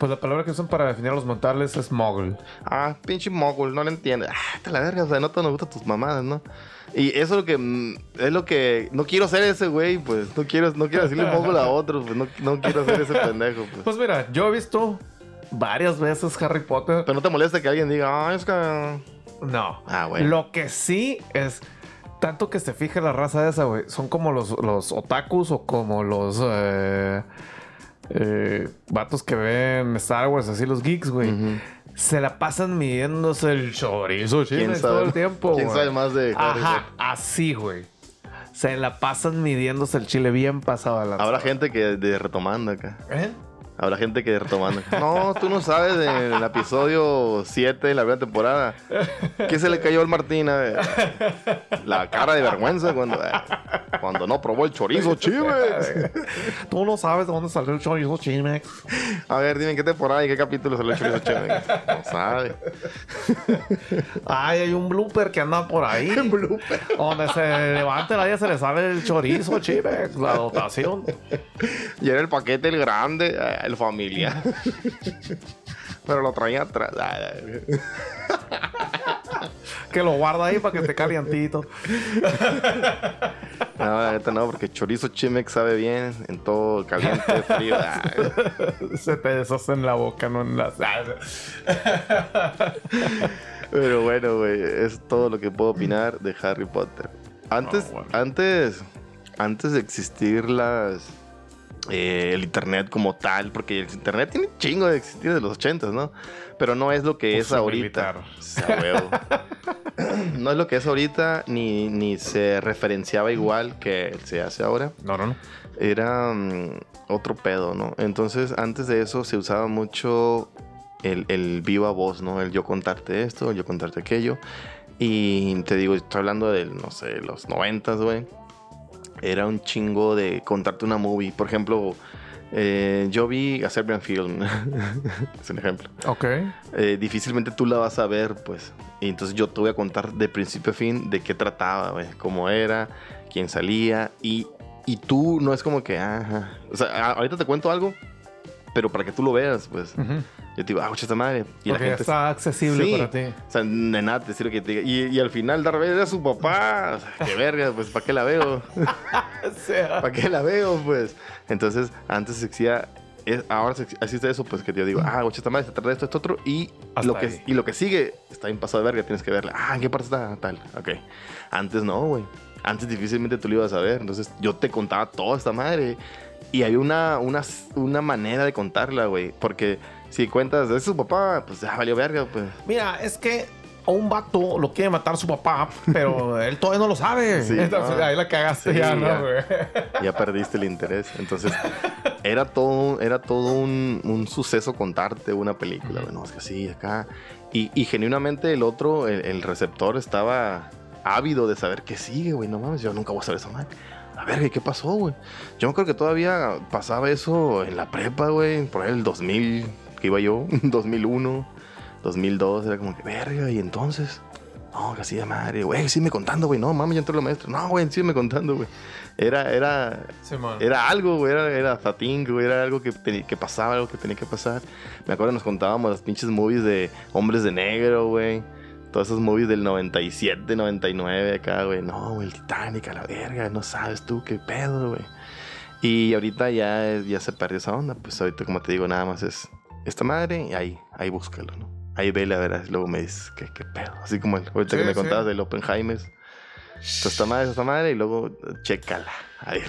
Pues la palabra que usan para definir a los mortales es mogul. Ah, pinche mogul, no lo entiende. Ah, te la verga, o sea, no te nos gustan tus mamadas, ¿no? Y eso es lo que mm, es lo que no quiero ser ese güey, pues no quiero no quiero decirle mogul a otros, pues no, no quiero ser ese pendejo, pues. Pues mira, yo he visto varias veces Harry Potter. Pero no te molesta que alguien diga, "Ah, es que No. Ah, bueno. Lo que sí es. Tanto que se fije la raza esa, güey. Son como los, los otakus o como los eh, eh, vatos que ven Star Wars, así los geeks, güey. Se la pasan midiéndose el chorizo, ¿Quién chiles, sabe? todo el tiempo. ¿Quién güey. sabe más de Ajá, así, güey. Se la pasan midiéndose el chile bien pasado a la Habrá gente que de retomando acá. ¿Eh? Habrá gente que retomando. No, tú no sabes en el episodio 7 de la primera temporada. ¿Qué se le cayó al Martín? A ver, La cara de vergüenza cuando, eh, cuando no probó el chorizo, chives. Tú no sabes de dónde salió el chorizo, chimex. A ver, dime en qué temporada y qué capítulo salió el chorizo, chives. No sabe. Ay, hay un blooper que anda por ahí. Donde se levanta la y se le sale el chorizo, chimex. La dotación. Y era el paquete el grande, eh, el familiar. Pero lo traía atrás. Que lo guarda ahí para que esté calientito. No, la neta no, porque chorizo chimex sabe bien en todo caliente, frío. Se te deshace en la boca, no en las. Pero bueno, güey, es todo lo que puedo opinar de Harry Potter. Antes, bueno. antes, antes de existir las eh, el internet como tal, porque el internet tiene chingo de existir de los ochentas, ¿no? Pero no es lo que es ahorita. no es lo que es ahorita, ni, ni se referenciaba igual que se hace ahora No, no, no. era mm, otro pedo, ¿no? Entonces, antes de eso se usaba mucho el, el viva voz, ¿no? El yo contarte esto, el yo contarte aquello. Y te digo, estoy hablando de, no sé, los noventas, güey. Era un chingo de contarte una movie. Por ejemplo, eh, yo vi a Serbian Film. es un ejemplo. Ok. Eh, difícilmente tú la vas a ver, pues. Y entonces yo te voy a contar de principio a fin de qué trataba, güey, cómo era, quién salía. Y, y tú no es como que, ajá. O sea, ahorita te cuento algo, pero para que tú lo veas, pues. Ujú. Yo te digo, ah, escucha esta madre. Y Porque la gente. está accesible Sí. para ti. O sea, de nada te sirve que te diga. Y, y al final, Darth Vader era su papá. O sea, qué verga, pues, ¿para qué la veo? ¿Para qué la veo, pues? Entonces, antes se es- ahora existe eso, pues, que yo digo, ah, oye, esta madre se trata de esto, esto, otro. Y Hasta lo, que, ahí. y lo que sigue está bien pasado de verga, tienes que verla. Ah, ¿en qué parte está? Tal, ok. Antes no, güey. Antes difícilmente tú lo ibas a ver. Entonces, yo te contaba toda esta madre. Y hay una, una, una manera de contarla, güey. Porque si cuentas, es su papá, pues ya valió verga, pues. Mira, es que a un vato lo quiere matar su papá, pero él todavía no lo sabe. Sí, Entonces no. ahí la cagaste Sí, ya, ya. ¿no, güey? ya perdiste el interés. Entonces, era todo, era todo un, un suceso contarte una película. Bueno, es que sí, acá. Y, y genuinamente el otro, el, el receptor, estaba ávido de saber qué sigue, güey. No mames, yo nunca voy a saber esa madre. la verga, ¿y qué pasó, güey? Yo me acuerdo que todavía pasaba eso en la prepa, güey, por ahí el 2000, que iba yo, 2001, 2002, era como que, verga, y entonces, no, así de madre, güey, sígueme contando, güey, no, mami, ya entró la maestra, no, güey, sígueme contando, güey. Era, era, Sí, era algo, güey, era, era fatín, güey, era algo que, teni- que pasaba, algo que tenía que pasar. Me acuerdo que nos contábamos las pinches movies de Hombres de Negro, güey. Todas esas movies del 97, 99 acá, güey. No, güey, el Titanic a la verga, no sabes tú qué pedo, güey. Y ahorita ya, ya se perdió esa onda. Pues ahorita, como te digo, nada más es esta madre y ahí, ahí búscalo, ¿no? Ahí vele a ver, luego me dices qué, qué pedo. Así como el, ahorita Sí, que me sí. contabas del Oppenheimer. Esta madre, esta madre, y luego chécala. A ver.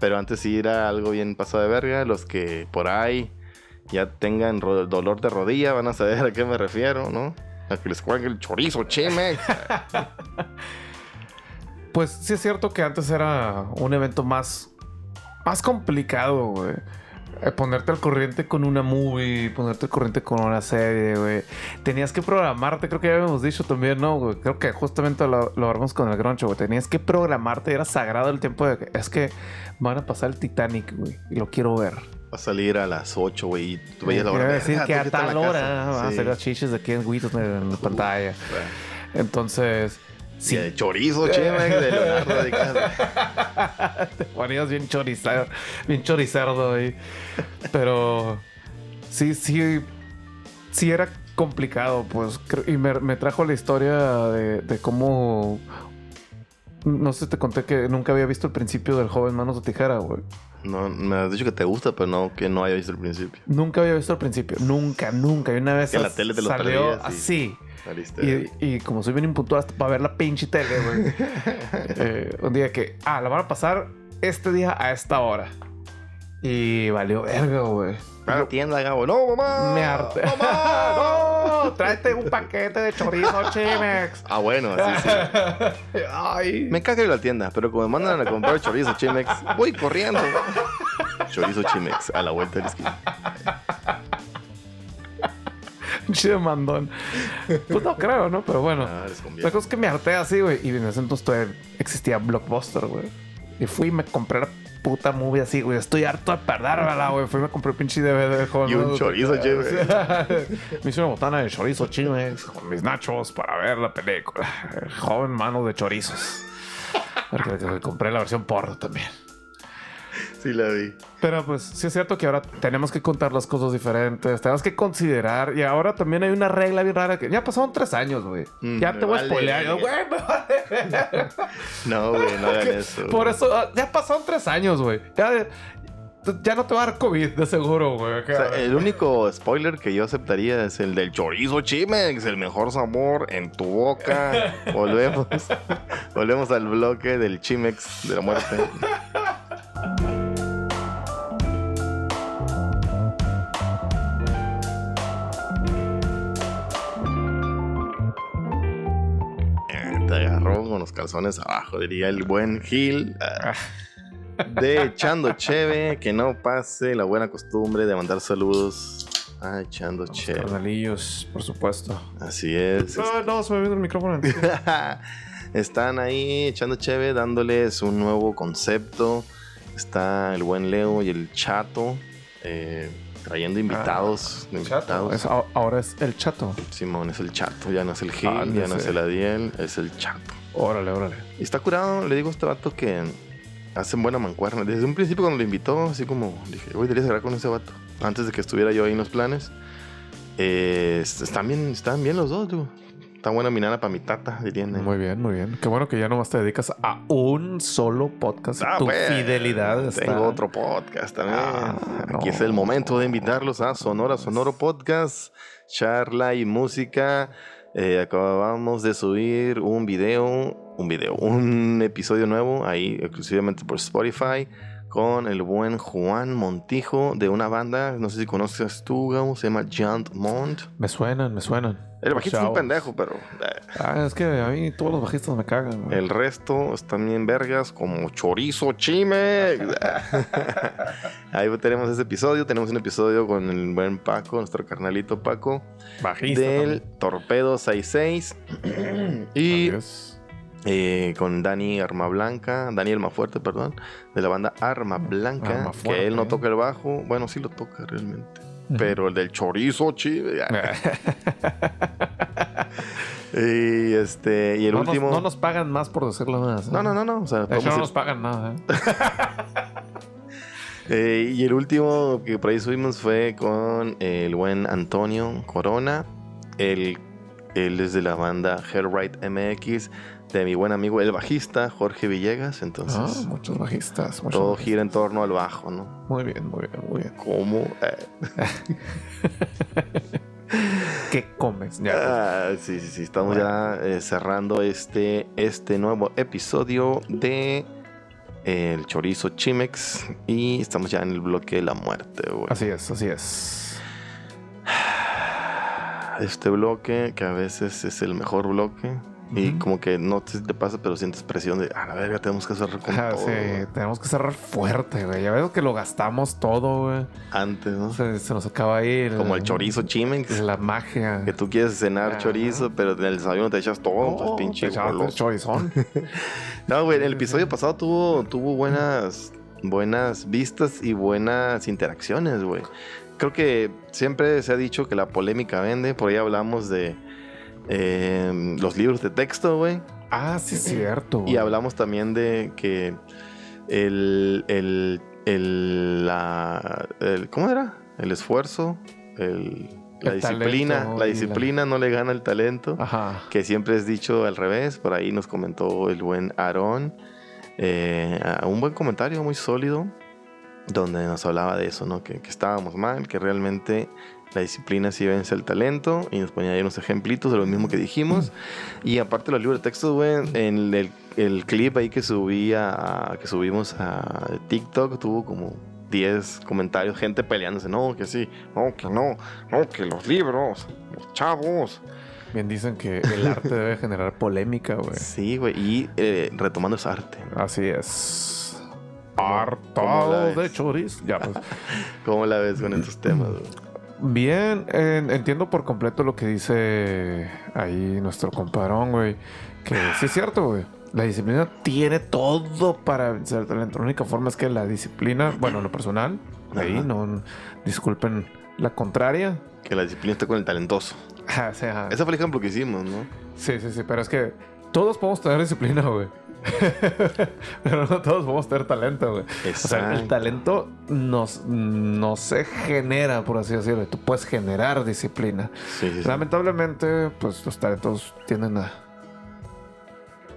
Pero antes sí era algo bien pasado de verga. Los que por ahí ya tengan dolor de rodilla van a saber a qué me refiero, ¿no? A que les cuelgue el chorizo, cheme. Pues sí es cierto que antes era un evento más, más complicado, güey. Eh, Ponerte al corriente con una movie, ponerte al corriente con una serie, güey. Tenías que programarte, creo que ya habíamos dicho también, ¿no? güey? Creo que justamente lo, lo hablamos con el Groncho, güey. Tenías que programarte, era sagrado el tiempo de que es que van a pasar el Titanic, güey, y lo quiero ver. Va a salir a las 8, güey. Y tú veías la hora. Quiere decir "Verga, que a tal hora casa". van a Sí. hacer las chiches de aquí en Witos en la pantalla. Entonces, Sí. de chorizo, cheme, de Leonardo DiCaprio. Te ponías bien chorizado, bien choricero ahí. Pero sí, sí, sí era complicado, pues. Y me, me trajo la historia de, de cómo. No sé, te conté que nunca había visto el principio del joven Manos de Tijera, güey. No, me has dicho que te gusta, pero no que no haya visto el principio. Nunca había visto el principio. Nunca, nunca. Y una vez en la tele te lo salió así. Saliste. Y, y como soy bien impuntual hasta para ver la pinche tele, güey. eh, un día que, ah, la van a pasar este día a esta hora. Y valió verga, güey. La tienda, Gabo. No, mamá. Me harté. Mamá, no. ¡No! Tráete un paquete de chorizo Chimex. Ah, bueno, así sí. Ay. Me caga ir a la tienda, pero como me mandan a comprar chorizo Chimex, voy corriendo. Chorizo Chimex, a la vuelta de la esquina. Pinche mandón. Pues no creo, ¿no? Pero bueno. Ah, La cosa es que me harté así, güey. Y en ese entonces todavía existía Blockbuster, güey. Y fui y me compré la puta movie así, güey. Estoy harto de perdérmela, güey. Fui y me compré el pinche DVD de joven. Y un chorizo Chimex. me hice una botana de chorizo chimex con mis nachos para ver la película. El joven mano de chorizos. Porque que compré la versión porno también. Sí, la vi. Pero pues sí es cierto que ahora tenemos que contar las cosas diferentes, tenemos que considerar y ahora también hay una regla bien rara que ya pasaron tres años, güey. Mm, ya te voy a spoilear, verga. güey. me vale. No, güey, no hagan eso. Por eso ah, ya pasaron tres años, güey. Ya, ya no te va a dar COVID, de seguro, güey. O sea, el único spoiler que yo aceptaría es el del chorizo Chimex, el mejor sabor en tu boca. Volvemos, volvemos al bloque del Chimex de la muerte. con los calzones abajo, diría el buen Gil. Ah, De echando cheve, que no pase la buena costumbre de mandar saludos a echando Los cheve. carnalillos, por supuesto. Así es. No, no, se me vino el micrófono. Están ahí echando cheve, dándoles un nuevo concepto. Está el buen Leo y el Chato eh, trayendo invitados. invitados. Es- a- ahora es el chato. Simón es el Chato, ya no es el Gil, Ah, no ya no es el Adiel, es el Chato. Órale, órale. Y está curado, le digo a este vato que hacen buena mancuerna. Desde un principio cuando lo invitó, así como dije, güey, deberías hablar con ese vato. Antes de que estuviera yo ahí en los planes. Eh, están, bien, están bien los dos, tú. Está buena mi nana para mi tata, dirían. Muy bien, muy bien. Qué bueno que ya nomás te dedicas a un solo podcast. Ah, tu pues, fidelidad está... Tengo otro podcast también. Ah, Aquí no. es el momento de invitarlos a Sonora Sonoro Podcast, charla y música. Eh, acabamos de subir un video, un video, un episodio nuevo ahí exclusivamente por Spotify con el buen Juan Montijo de una banda, no sé si conoces tú, Gabo, se llama Giant Mont. Me suenan, me suenan. El bajista es un pendejo, pero eh, Ah, es que a mí todos los bajistas me cagan. güey. el resto están bien vergas, como chorizo chime. Ahí tenemos ese episodio. Tenemos un episodio con el buen Paco, nuestro carnalito Paco, Bajista del también. Torpedo 66. y eh, con Dani Arma Blanca, Daniel Mafuerte, perdón, de la banda Arma Blanca, Arma que él no Fuerte. toca el bajo, bueno, sí lo toca realmente, pero el del chorizo, chido. y este, y el no, último... nos, no nos pagan más por decirlo más. ¿eh? no, no, no, no, o sea, De hecho, podemos no nos pagan nada. ¿eh? Eh, y el último que por ahí subimos fue con el buen Antonio Corona. Él, él es de la banda Hellride MX, de mi buen amigo el bajista Jorge Villegas. Ah, Entonces, muchos bajistas. muchos todo bajistas. gira en torno al bajo, ¿no? Muy bien, muy bien, muy bien. ¿Cómo? Eh, ¿Qué comes? Ya, pues. ah, sí, sí, sí. Estamos ya eh, cerrando este, este nuevo episodio de eh, El Chorizo Chimex. Y estamos ya en el bloque de la muerte, güey. Así es, así es. este bloque, que a veces es el mejor bloque. Y como que no te, te pasa, pero sientes presión de, a la verga, tenemos que hacer con Ajá, todo sí, güey". tenemos que cerrar fuerte, güey. Ya veo que lo gastamos todo, güey. antes, ¿no? Se, se nos acaba ahí. Como el chorizo chimex. La magia. Que tú quieres cenar chorizo, pero en el desayuno te echas todo, pues Oh, pinche te chorizón. No, güey, el episodio pasado tuvo, tuvo buenas, buenas vistas y buenas interacciones, güey. Creo que siempre se ha dicho que la polémica vende. Por ahí hablamos de eh, los libros de texto, güey. ah, sí, es cierto. Y hablamos también de que el, el, el, la, el- ¿cómo era? El esfuerzo, el, la disciplina, talento la disciplina no le gana el talento, Ajá. que siempre es dicho al revés, por ahí nos comentó el buen Aarón, eh, un buen comentario muy sólido, donde nos hablaba de eso, ¿no? Que, que estábamos mal, que realmente la disciplina sí vence el talento y nos ponía ahí unos ejemplitos de lo mismo que dijimos. Y aparte los libros de texto, güey, en el, el clip ahí que subí a- que subimos a TikTok tuvo como 10 comentarios, gente peleándose, no, que sí, no, que no, no, que los libros, los chavos. Bien dicen que el arte debe generar polémica, güey. Sí, güey, y eh, retomando ese arte. Así es. ¿Cómo la Hartado de chorizo. Ya, pues. ¿Cómo la ves con estos temas? güey? Bien, en- entiendo por completo lo que dice ahí nuestro comparón, güey. Que sí es cierto, güey. La disciplina tiene todo para vencer el talento. La única forma es que la disciplina, bueno, en lo personal, ahí Ajá. no disculpen la contraria. Que la disciplina está con el talentoso. Ah, o sea, Ese fue el ejemplo que hicimos, ¿no? Sí, sí, sí, pero es que todos podemos tener disciplina, güey. pero no todos podemos tener talento, güey. O sea, el talento nos, no se genera, por así decirlo. Tú puedes generar disciplina. Sí, sí, sí. Lamentablemente, pues los talentos tienden a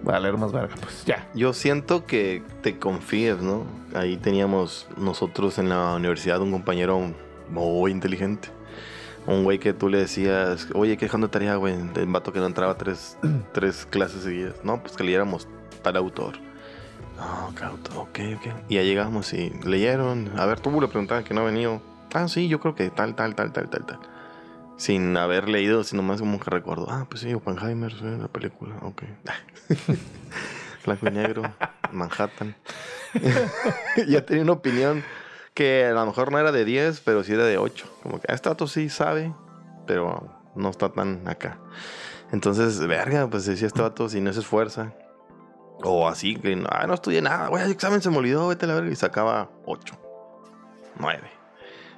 valer más verga, pues ya. Yo siento que te confíes, ¿no? Ahí teníamos nosotros en la universidad un compañero muy inteligente. Un güey que tú le decías, oye, ¿qué dejando de tarea, güey? El vato que no entraba tres, tres clases seguidas. No, pues que leyéramos tal autor. Qué autor, ok, ok. Y ya llegamos y leyeron. A ver, tú le preguntabas que no ha venido. Ah, sí, yo creo que tal, tal, tal, tal, tal, tal. Sin haber leído, sino más como que recuerdo. Ah, pues sí, Oppenheimer, sí, la película, ok. Blanco y negro, Manhattan. ya tenía una opinión que a lo mejor no era de 10, pero sí era de 8. Como que "Ah, este dato sí sabe, pero no está tan acá. Entonces, verga, pues decía este vato, si no se esfuerza. O así, que no, ah, no estudié nada, güey, el examen se me olvidó, vete a la verga. Y sacaba 8, 9.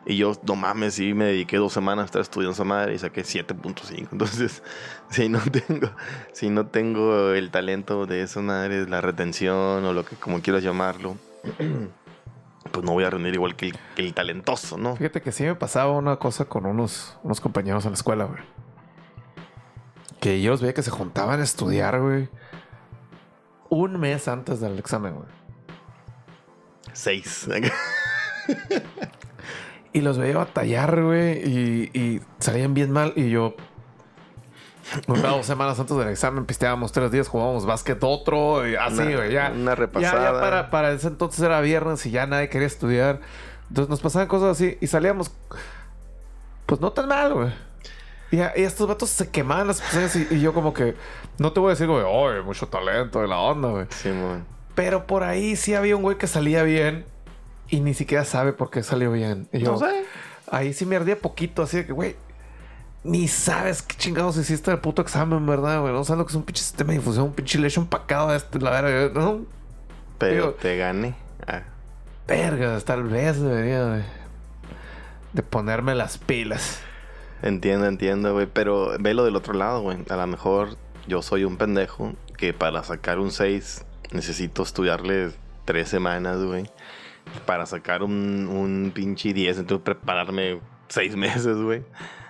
Y yo, no mames, sí, me dediqué dos semanas a estar estudiando esa madre y saqué 7.5. Entonces, si no tengo, si no tengo el talento de esa madre, la retención o lo que como quieras llamarlo, pues no voy a rendir igual que el, que el talentoso, ¿no? Fíjate que sí me pasaba una cosa con unos, unos compañeros en la escuela, güey. Que yo los veía que se juntaban a estudiar, güey. Un mes antes del examen, güey. Seis. Y los veía batallar, güey. Y, y salían bien mal. Y yo. Una dos semanas antes del examen pisteábamos tres días, jugábamos básquet otro. Y así, güey. Ya, una ya, repasada. ya para, para ese entonces era viernes y ya nadie quería estudiar. Entonces nos pasaban cosas así. Y salíamos. Pues no tan mal, güey. Y, y estos vatos se quemaban las pestañas. Y, y yo, como que. No te voy a decir, oye, mucho talento de la onda, güey. Simón. Pero por ahí sí había un güey que salía bien. Y ni siquiera sabe por qué salió bien. Y yo, No sé. Ahí sí me ardía poquito, así de que, güey, ni sabes qué chingados hiciste el puto examen, ¿verdad, güey? No sabes lo que es un pinche sistema de difusión, un pinche leche empacado de este, la verga, ¿no? Pero te gané. Ah, tal vez debería de, de ponerme las pilas. Entiendo, entiendo, güey. Pero velo del otro lado, güey. A lo mejor yo soy un pendejo que para sacar un 6 necesito estudiarle tres semanas, güey. Para sacar un, un pinche 10, entonces prepararme seis meses, güey.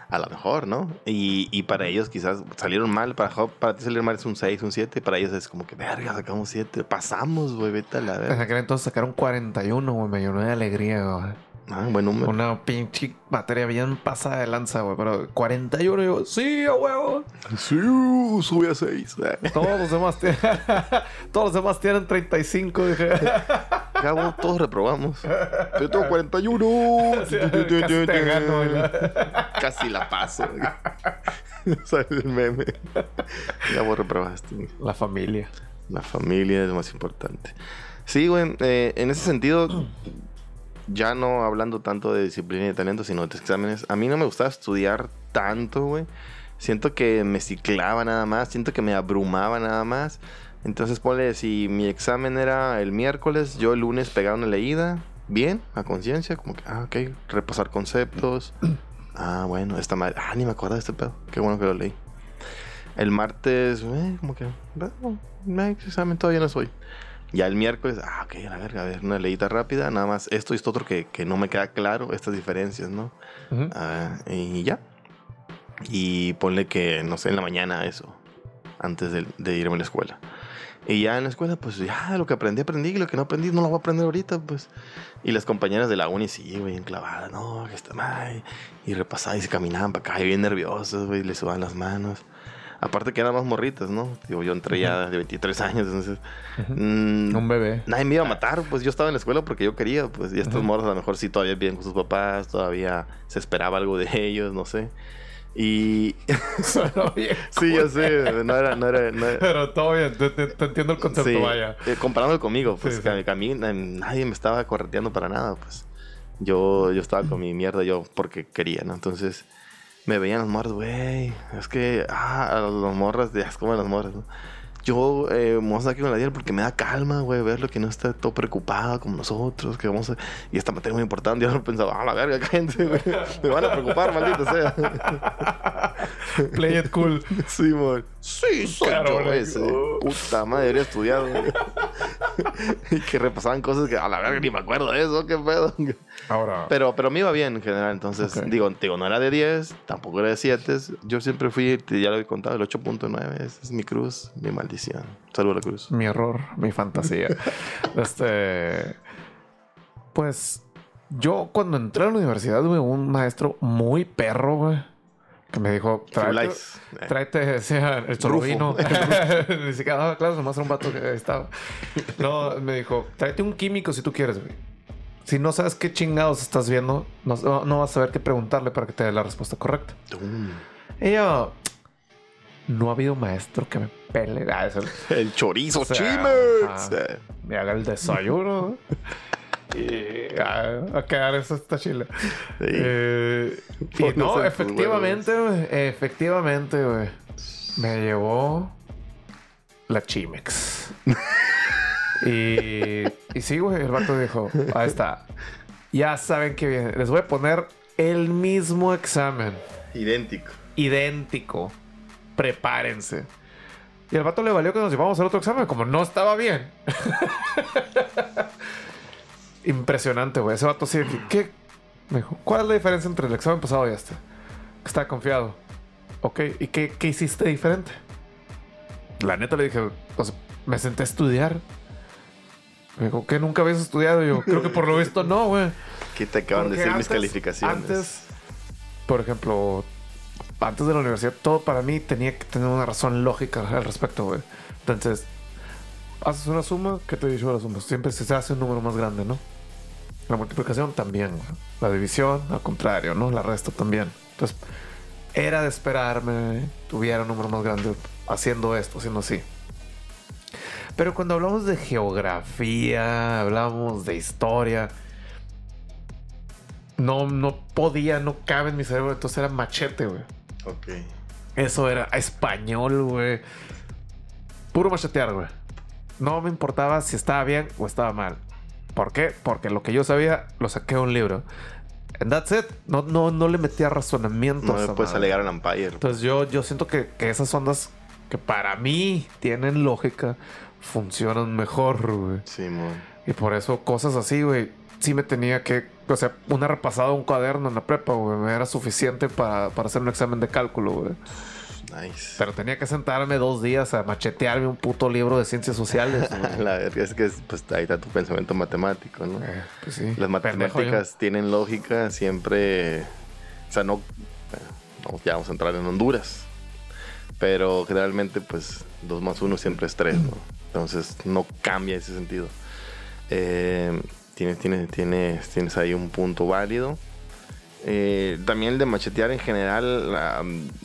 A lo mejor, ¿no? Y, y para ellos quizás salieron mal. Para, para ti salir mal es un 6, un 7. Para ellos es como que, verga, sacamos 7. Pasamos, güey, vete a la En verga. aquel entonces sacaron 41, güey. Me llenó de alegría, güey. Ah, buen número. Una pinche batería bien pasada de lanza, güey. Pero 41, yo, sí, a huevo. Sí, sube a 6. Todos los demás tienen. Todos los demás tienen 35, dije. Cabo, todos reprobamos. Yo tengo 41. Sí, casi te gano. Casi la paso. Sale el meme. Cabo, reprobaste. La familia. La familia es lo más importante. Sí, güey. eh, en ese sentido, ya no hablando tanto de disciplina y talento, sino de exámenes. A mí no me gustaba estudiar tanto, güey. Siento que me ciclaba nada más. Siento que me abrumaba nada más. Entonces, ponle, si mi examen era el miércoles, yo el lunes pegaba una leída. Bien, a conciencia, como que, ah, ok, repasar conceptos. Ah, bueno, esta madre, ah, ni me acuerdo de este pedo. Qué bueno que lo leí. El martes, eh, como que, bueno, examen todavía no soy. Ya el miércoles, ah, ok, a la verga, a ver, una leída rápida, nada más esto y esto otro que, que no me queda claro, estas diferencias, ¿no? Ah, y ya. Y ponle que, no sé, en la mañana eso, antes de, de irme a la escuela. Y ya en la escuela, pues ya lo que aprendí, aprendí, y lo que no aprendí, no lo voy a aprender ahorita, pues. Y las compañeras de la uni, sí, güey, enclavadas, no, que está mal. Y repasaban y se caminaban para acá, y bien nerviosos, güey, y le sudaban las manos. Aparte que eran más morritas, ¿no? Digo, yo entré ya de 23 años, entonces. mm, Un bebé. Nadie me iba a matar, pues yo estaba en la escuela porque yo quería, pues, y estos morros a lo mejor sí todavía viven con sus papás, todavía se esperaba algo de ellos, no sé. Y sí, yo sé, no era, no era, no era- Pero todo bien, te, te- entiendo el concepto, sí, vaya. eh, comparándolo conmigo, pues Sí, sí. que a mí na- nadie me estaba correteando para nada, pues. Yo, yo estaba con mi mierda yo porque quería, ¿no? Entonces me veían los morros, güey, es que, ah, a los morras, ya es como las morras, ¿no? Yo eh, me voy a sacar con la Diana porque me da calma, güey, verlo que no está todo preocupado como nosotros, que vamos a... Y esta materia es muy importante. Yo no pensaba, ah, la verga, cállense, güey. Me van a preocupar, maldito sea. Play it cool. Sí, amor. Sí, soy Claro, yo ese. Puta madre, debería estudiar, güey. y que repasaban cosas que a la verga ni me acuerdo de eso, qué pedo. Ahora, Pero, pero me iba bien en general, entonces, Ok. digo, digo, no era de 10, tampoco era de 7. Yo siempre fui, ya lo he contado, el 8.9. Esa es mi cruz, mi maldición. Salud a la cruz. mi error, mi fantasía. este. Pues yo cuando entré a la universidad, güey, un maestro muy perro, güey, que me dijo: tráete. Eh, tráete decía, el solovino. Ni siquiera daba clases, nomás era un vato que estaba. No, me dijo: tráete un químico si tú quieres, güey. Si no sabes qué chingados estás viendo, no, no vas a saber qué preguntarle para que te dé la respuesta correcta. Y yo, no ha habido maestro que me pele. Ah, eso- El chorizo, O sea, me haga el desayuno. y a, a quedar eso está chile. Sí. Eh, y no, efectivamente, güey, efectivamente, güey. Me llevó la Chimex. y, y sí, güey, el vato dijo, ahí está. Ya saben que viene. Les voy a poner el mismo examen Idéntico. idéntico. Prepárense. Y al vato le valió que nos llevamos al otro examen, como no estaba bien. Impresionante, güey. Ese vato sí, ¿qué? Me dijo, ¿cuál es la diferencia entre el examen pasado y este? Que Estaba confiado. Ok, ¿y qué, qué hiciste diferente? La neta le dije, o sea, me senté a estudiar. Me dijo, ¿qué nunca habías estudiado? Y yo, creo que por lo visto no, güey. ¿Qué te acaban de decir mis calificaciones? Antes, por ejemplo, antes de la universidad, todo para mí tenía que tener una razón lógica al respecto, güey. Entonces, haces una suma, ¿qué te he dicho de la suma? Siempre se hace un número más grande, ¿no? La multiplicación también, güey. La división, al contrario, ¿no? La resta también. Entonces, era de esperarme, tuviera un número más grande haciendo esto, haciendo así. Pero cuando hablamos de geografía, hablamos de historia, no, no podía, no cabe en mi cerebro. Entonces era machete, güey. Ok. Eso era español, güey. Puro machetear, güey. No me importaba si estaba bien o estaba mal. ¿Por qué? Porque lo que yo sabía lo saqué de un libro. And that's it. No, no, no le metía razonamiento. No le puedes madre. alegar al Empire. Entonces yo, yo siento que, que esas ondas que para mí tienen lógica funcionan mejor, güey. Simón. Y por eso cosas así, güey, sí me tenía que... O sea, una repasada de un cuaderno en la prepa, güey, me era suficiente para, para hacer un examen de cálculo, güey. Nice. Pero tenía que sentarme dos días a machetearme un puto libro de ciencias sociales. La verga es que es- pues ahí está tu pensamiento matemático, ¿no? Eh, pues sí. Las matemáticas tienen lógica siempre. O sea, no. bueno, ya vamos a entrar en Honduras. Pero generalmente, pues, 2 más 1 siempre es 3, ¿no? Entonces, no cambia ese sentido. Eh, tienes, tienes, tienes, tienes ahí un punto válido. Eh, también el de machetear en general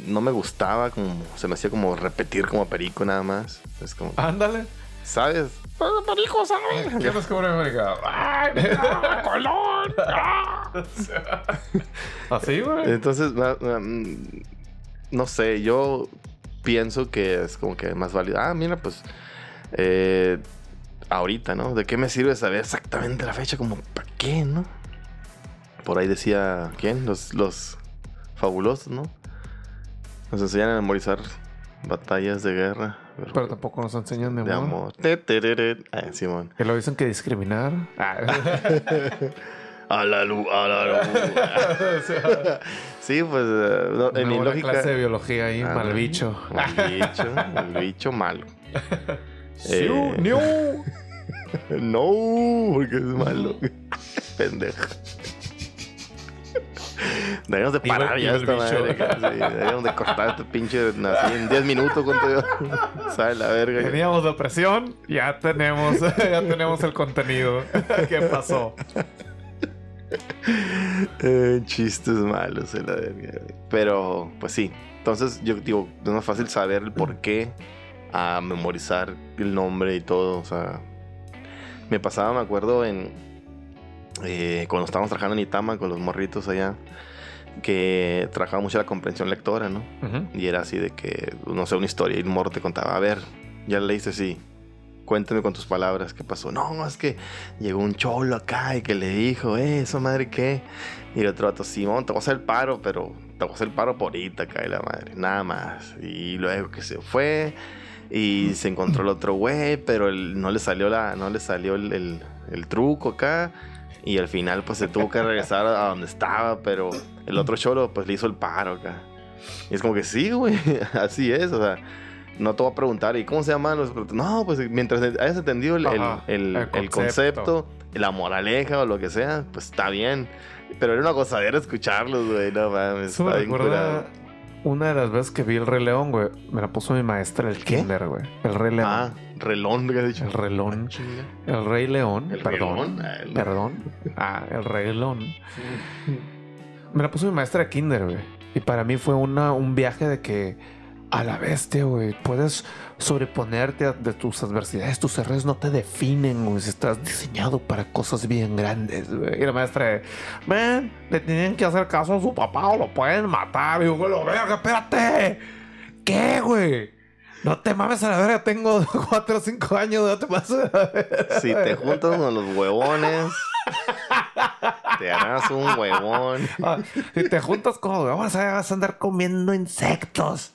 no me gustaba, como se me hacía como repetir como perico nada más. Es como, Ándale. ¿sabes? "Ah, Perico, ¿sabes? ¿Qué nos cubre América? ¡Ay! ¡Ah! Así, güey. Entonces, mm, no sé, yo pienso que es como que más válido. Ah, mira, pues, eh, ahorita, ¿no? ¿De qué me sirve saber exactamente la fecha? Como, ¿para qué, no? Por ahí decía, ¿quién? Los, los fabulosos, ¿no? Nos enseñan a memorizar batallas de guerra. pero Pero tampoco nos enseñan de amor. de amor. Te. Ah, Simón. Que lo dicen que discriminar. Ah. A la luz, a la luz. sí, pues, eh, no, en mi lógica. clase de biología ahí, Ah, mal bicho. Mal bicho, mal bicho malo. Sí, Eh, no. No, porque es malo. Pendejo. Deberíamos de parar ya esta madre. sí, deberíamos de cortar este pinche en 10 minutos con todo. Sabe la verga. Teníamos depresión, ya tenemos, ya tenemos el contenido. ¿Qué pasó? Eh, chistes malos, la verga. Pero, pues sí. Entonces, yo digo, es más fácil saber el por qué a memorizar el nombre y todo. O sea, me pasaba, me acuerdo, en eh, cuando estábamos trabajando en Itama con los morritos allá, que trabajaba mucho la comprensión lectora, ¿no? Y era así de que, no sé, una historia y el morro te contaba, a ver, ya leíste así. Cuéntame con tus palabras qué pasó. No, es que llegó un cholo acá y que le dijo, eh, eso madre qué. Y el otro vato, Simón, te voy a hacer el paro, pero te voy a hacer el paro por ahorita, y la madre, nada más. Y luego que se fue y se encontró el otro güey, pero él- no le salió la, no le salió el, el- el truco acá. Y al final pues se tuvo que regresar a donde estaba, pero el otro cholo pues le hizo el paro acá. Y es como que sí, güey, así es, o sea, no te voy a preguntar, ¿y cómo se llaman los? No, pues mientras hayas entendido el, Ajá, el- el el concepto. concepto, la moraleja o lo que sea, pues está bien. Pero era una gozadera escucharlos, güey, no mames. Eso me recuerda. Una de las veces que vi el Rey León, güey. Me la puso mi maestra el ¿Qué? kinder, güey. El Rey León. Ah, relón, ¿qué has dicho? El relón. Chinga. El Rey León. El perdón. relón, ah, el- Perdón. Ah, el Rey León. Me la puso mi maestra de kinder, güey. Y para mí fue una, un viaje de que a la bestia, güey. Puedes sobreponerte a- de tus adversidades. Tus errores no te definen, güey. Si estás diseñado para cosas bien grandes, güey. Y la maestra, ven, le tienen que hacer caso a su papá o lo pueden matar. Y yo, güey, lo verga, espérate. ¿Qué, güey? No te mames a la verga, tengo 4 o 5 años, no te pases a la verga. Si te juntas con los huevones, te harás un huevón. Ah, si te juntas con los huevos, vas a andar comiendo insectos.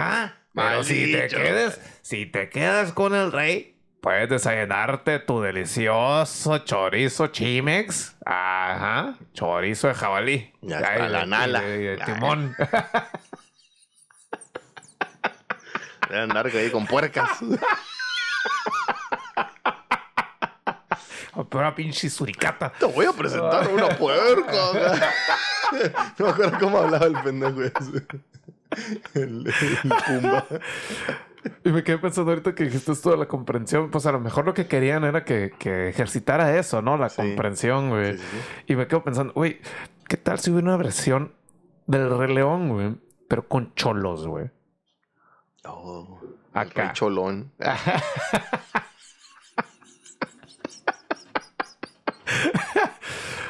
Ah, pero si te quedes, si te quedas con el rey, puedes desayunarte tu delicioso chorizo chimex. Ajá, chorizo de jabalí. Ya está y la de- nala. de- de Ya. timón. A andar ahí con puercas. Pero pinche suricata. Te voy a presentar una puerca. No me acuerdo cómo hablaba el pendejo ese. El, el Pumba. Y me quedé pensando ahorita que dijiste esto de la comprensión. Pues a lo mejor lo que querían era que, que ejercitara eso, ¿no? La Sí. comprensión, güey. Sí, sí, sí. Y me quedo pensando, güey, ¿qué tal si hubiera una versión del Rey León, güey? Pero con cholos, güey. Oh, Acá. Acá. cholón.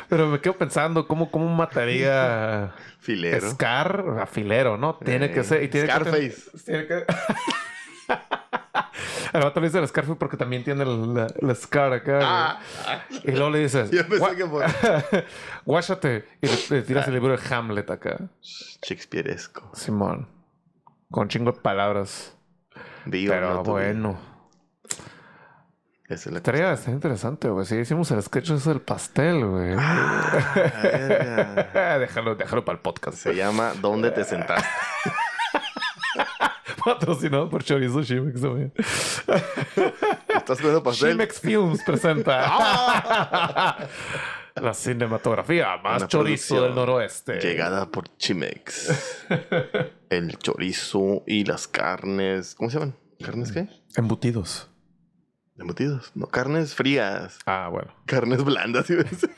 Pero me quedo pensando, ¿cómo, cómo mataría Filero. Scar a filero, no? Tiene Eh, que ser. Y tiene que Scarface. tener- tiene que- El vato le dice el Scarface porque también tiene el- la, la Scar acá. Ah, Y luego le dices, yo pensé "Gua- que por guáchate. Y le, le tiras el libro de Hamlet acá. Shakespeareesco. Simón. Con chingo de palabras. Viva, Pero no bueno. Esa es la Estaría bastante interesante, güey. Sí, hicimos el sketch ese del pastel, güey. Ah, déjalo, déjalo para el podcast. Se llama ¿Dónde te sentaste? Patrocinado por Chorizo Shimex también. ¿Estás comiendo pastel? Shimex Films presenta la cinematografía más Una chorizo del noroeste. Llegada por Chimex. El chorizo y las carnes. ¿Cómo se llaman? ¿Carnes qué? Embutidos. Embutidos. No, carnes frías. Ah, bueno. Carnes blandas. ¿sí ves?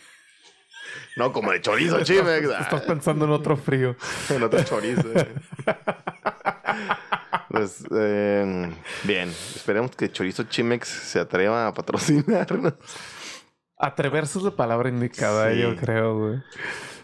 No, como de chorizo, Chimex. Estás pensando en otro frío. En otro chorizo. eh. Pues, eh, bien. Esperemos que Chorizo Chimex se atreva a patrocinarnos. Atreverse es la palabra indicada, Sí. yo creo, güey.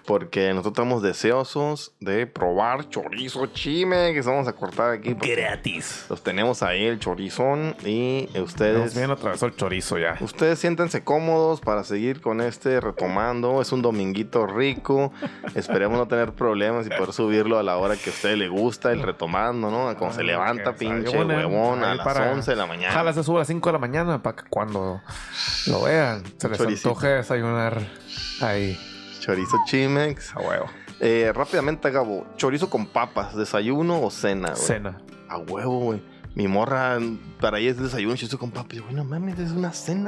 Porque nosotros estamos deseosos de probar chorizo Chimex. Vamos a cortar aquí. Gratis. Los tenemos ahí, el chorizón. Y Nos ustedes. bien atravesó el chorizo ya. Ustedes siéntense cómodos para seguir con este retomando. Es un dominguito rico. Esperemos no tener problemas y poder subirlo a la hora que a usted le gusta, el retomando, ¿no? Cuando se Ah, levanta, que pinche huevón, a las para- 11 de la mañana. Ojalá se suba a las 5 de la mañana para que cuando lo vean se les Choricito. antoje desayunar ahí. Chorizo Chimex. A huevo. Eh, rápidamente, Gabo. Chorizo con papas, ¿desayuno o cena, güey? Cena. A huevo, güey. Mi morra, para ella es desayuno, chorizo con papas. Yo, güey, no mames, es una cena,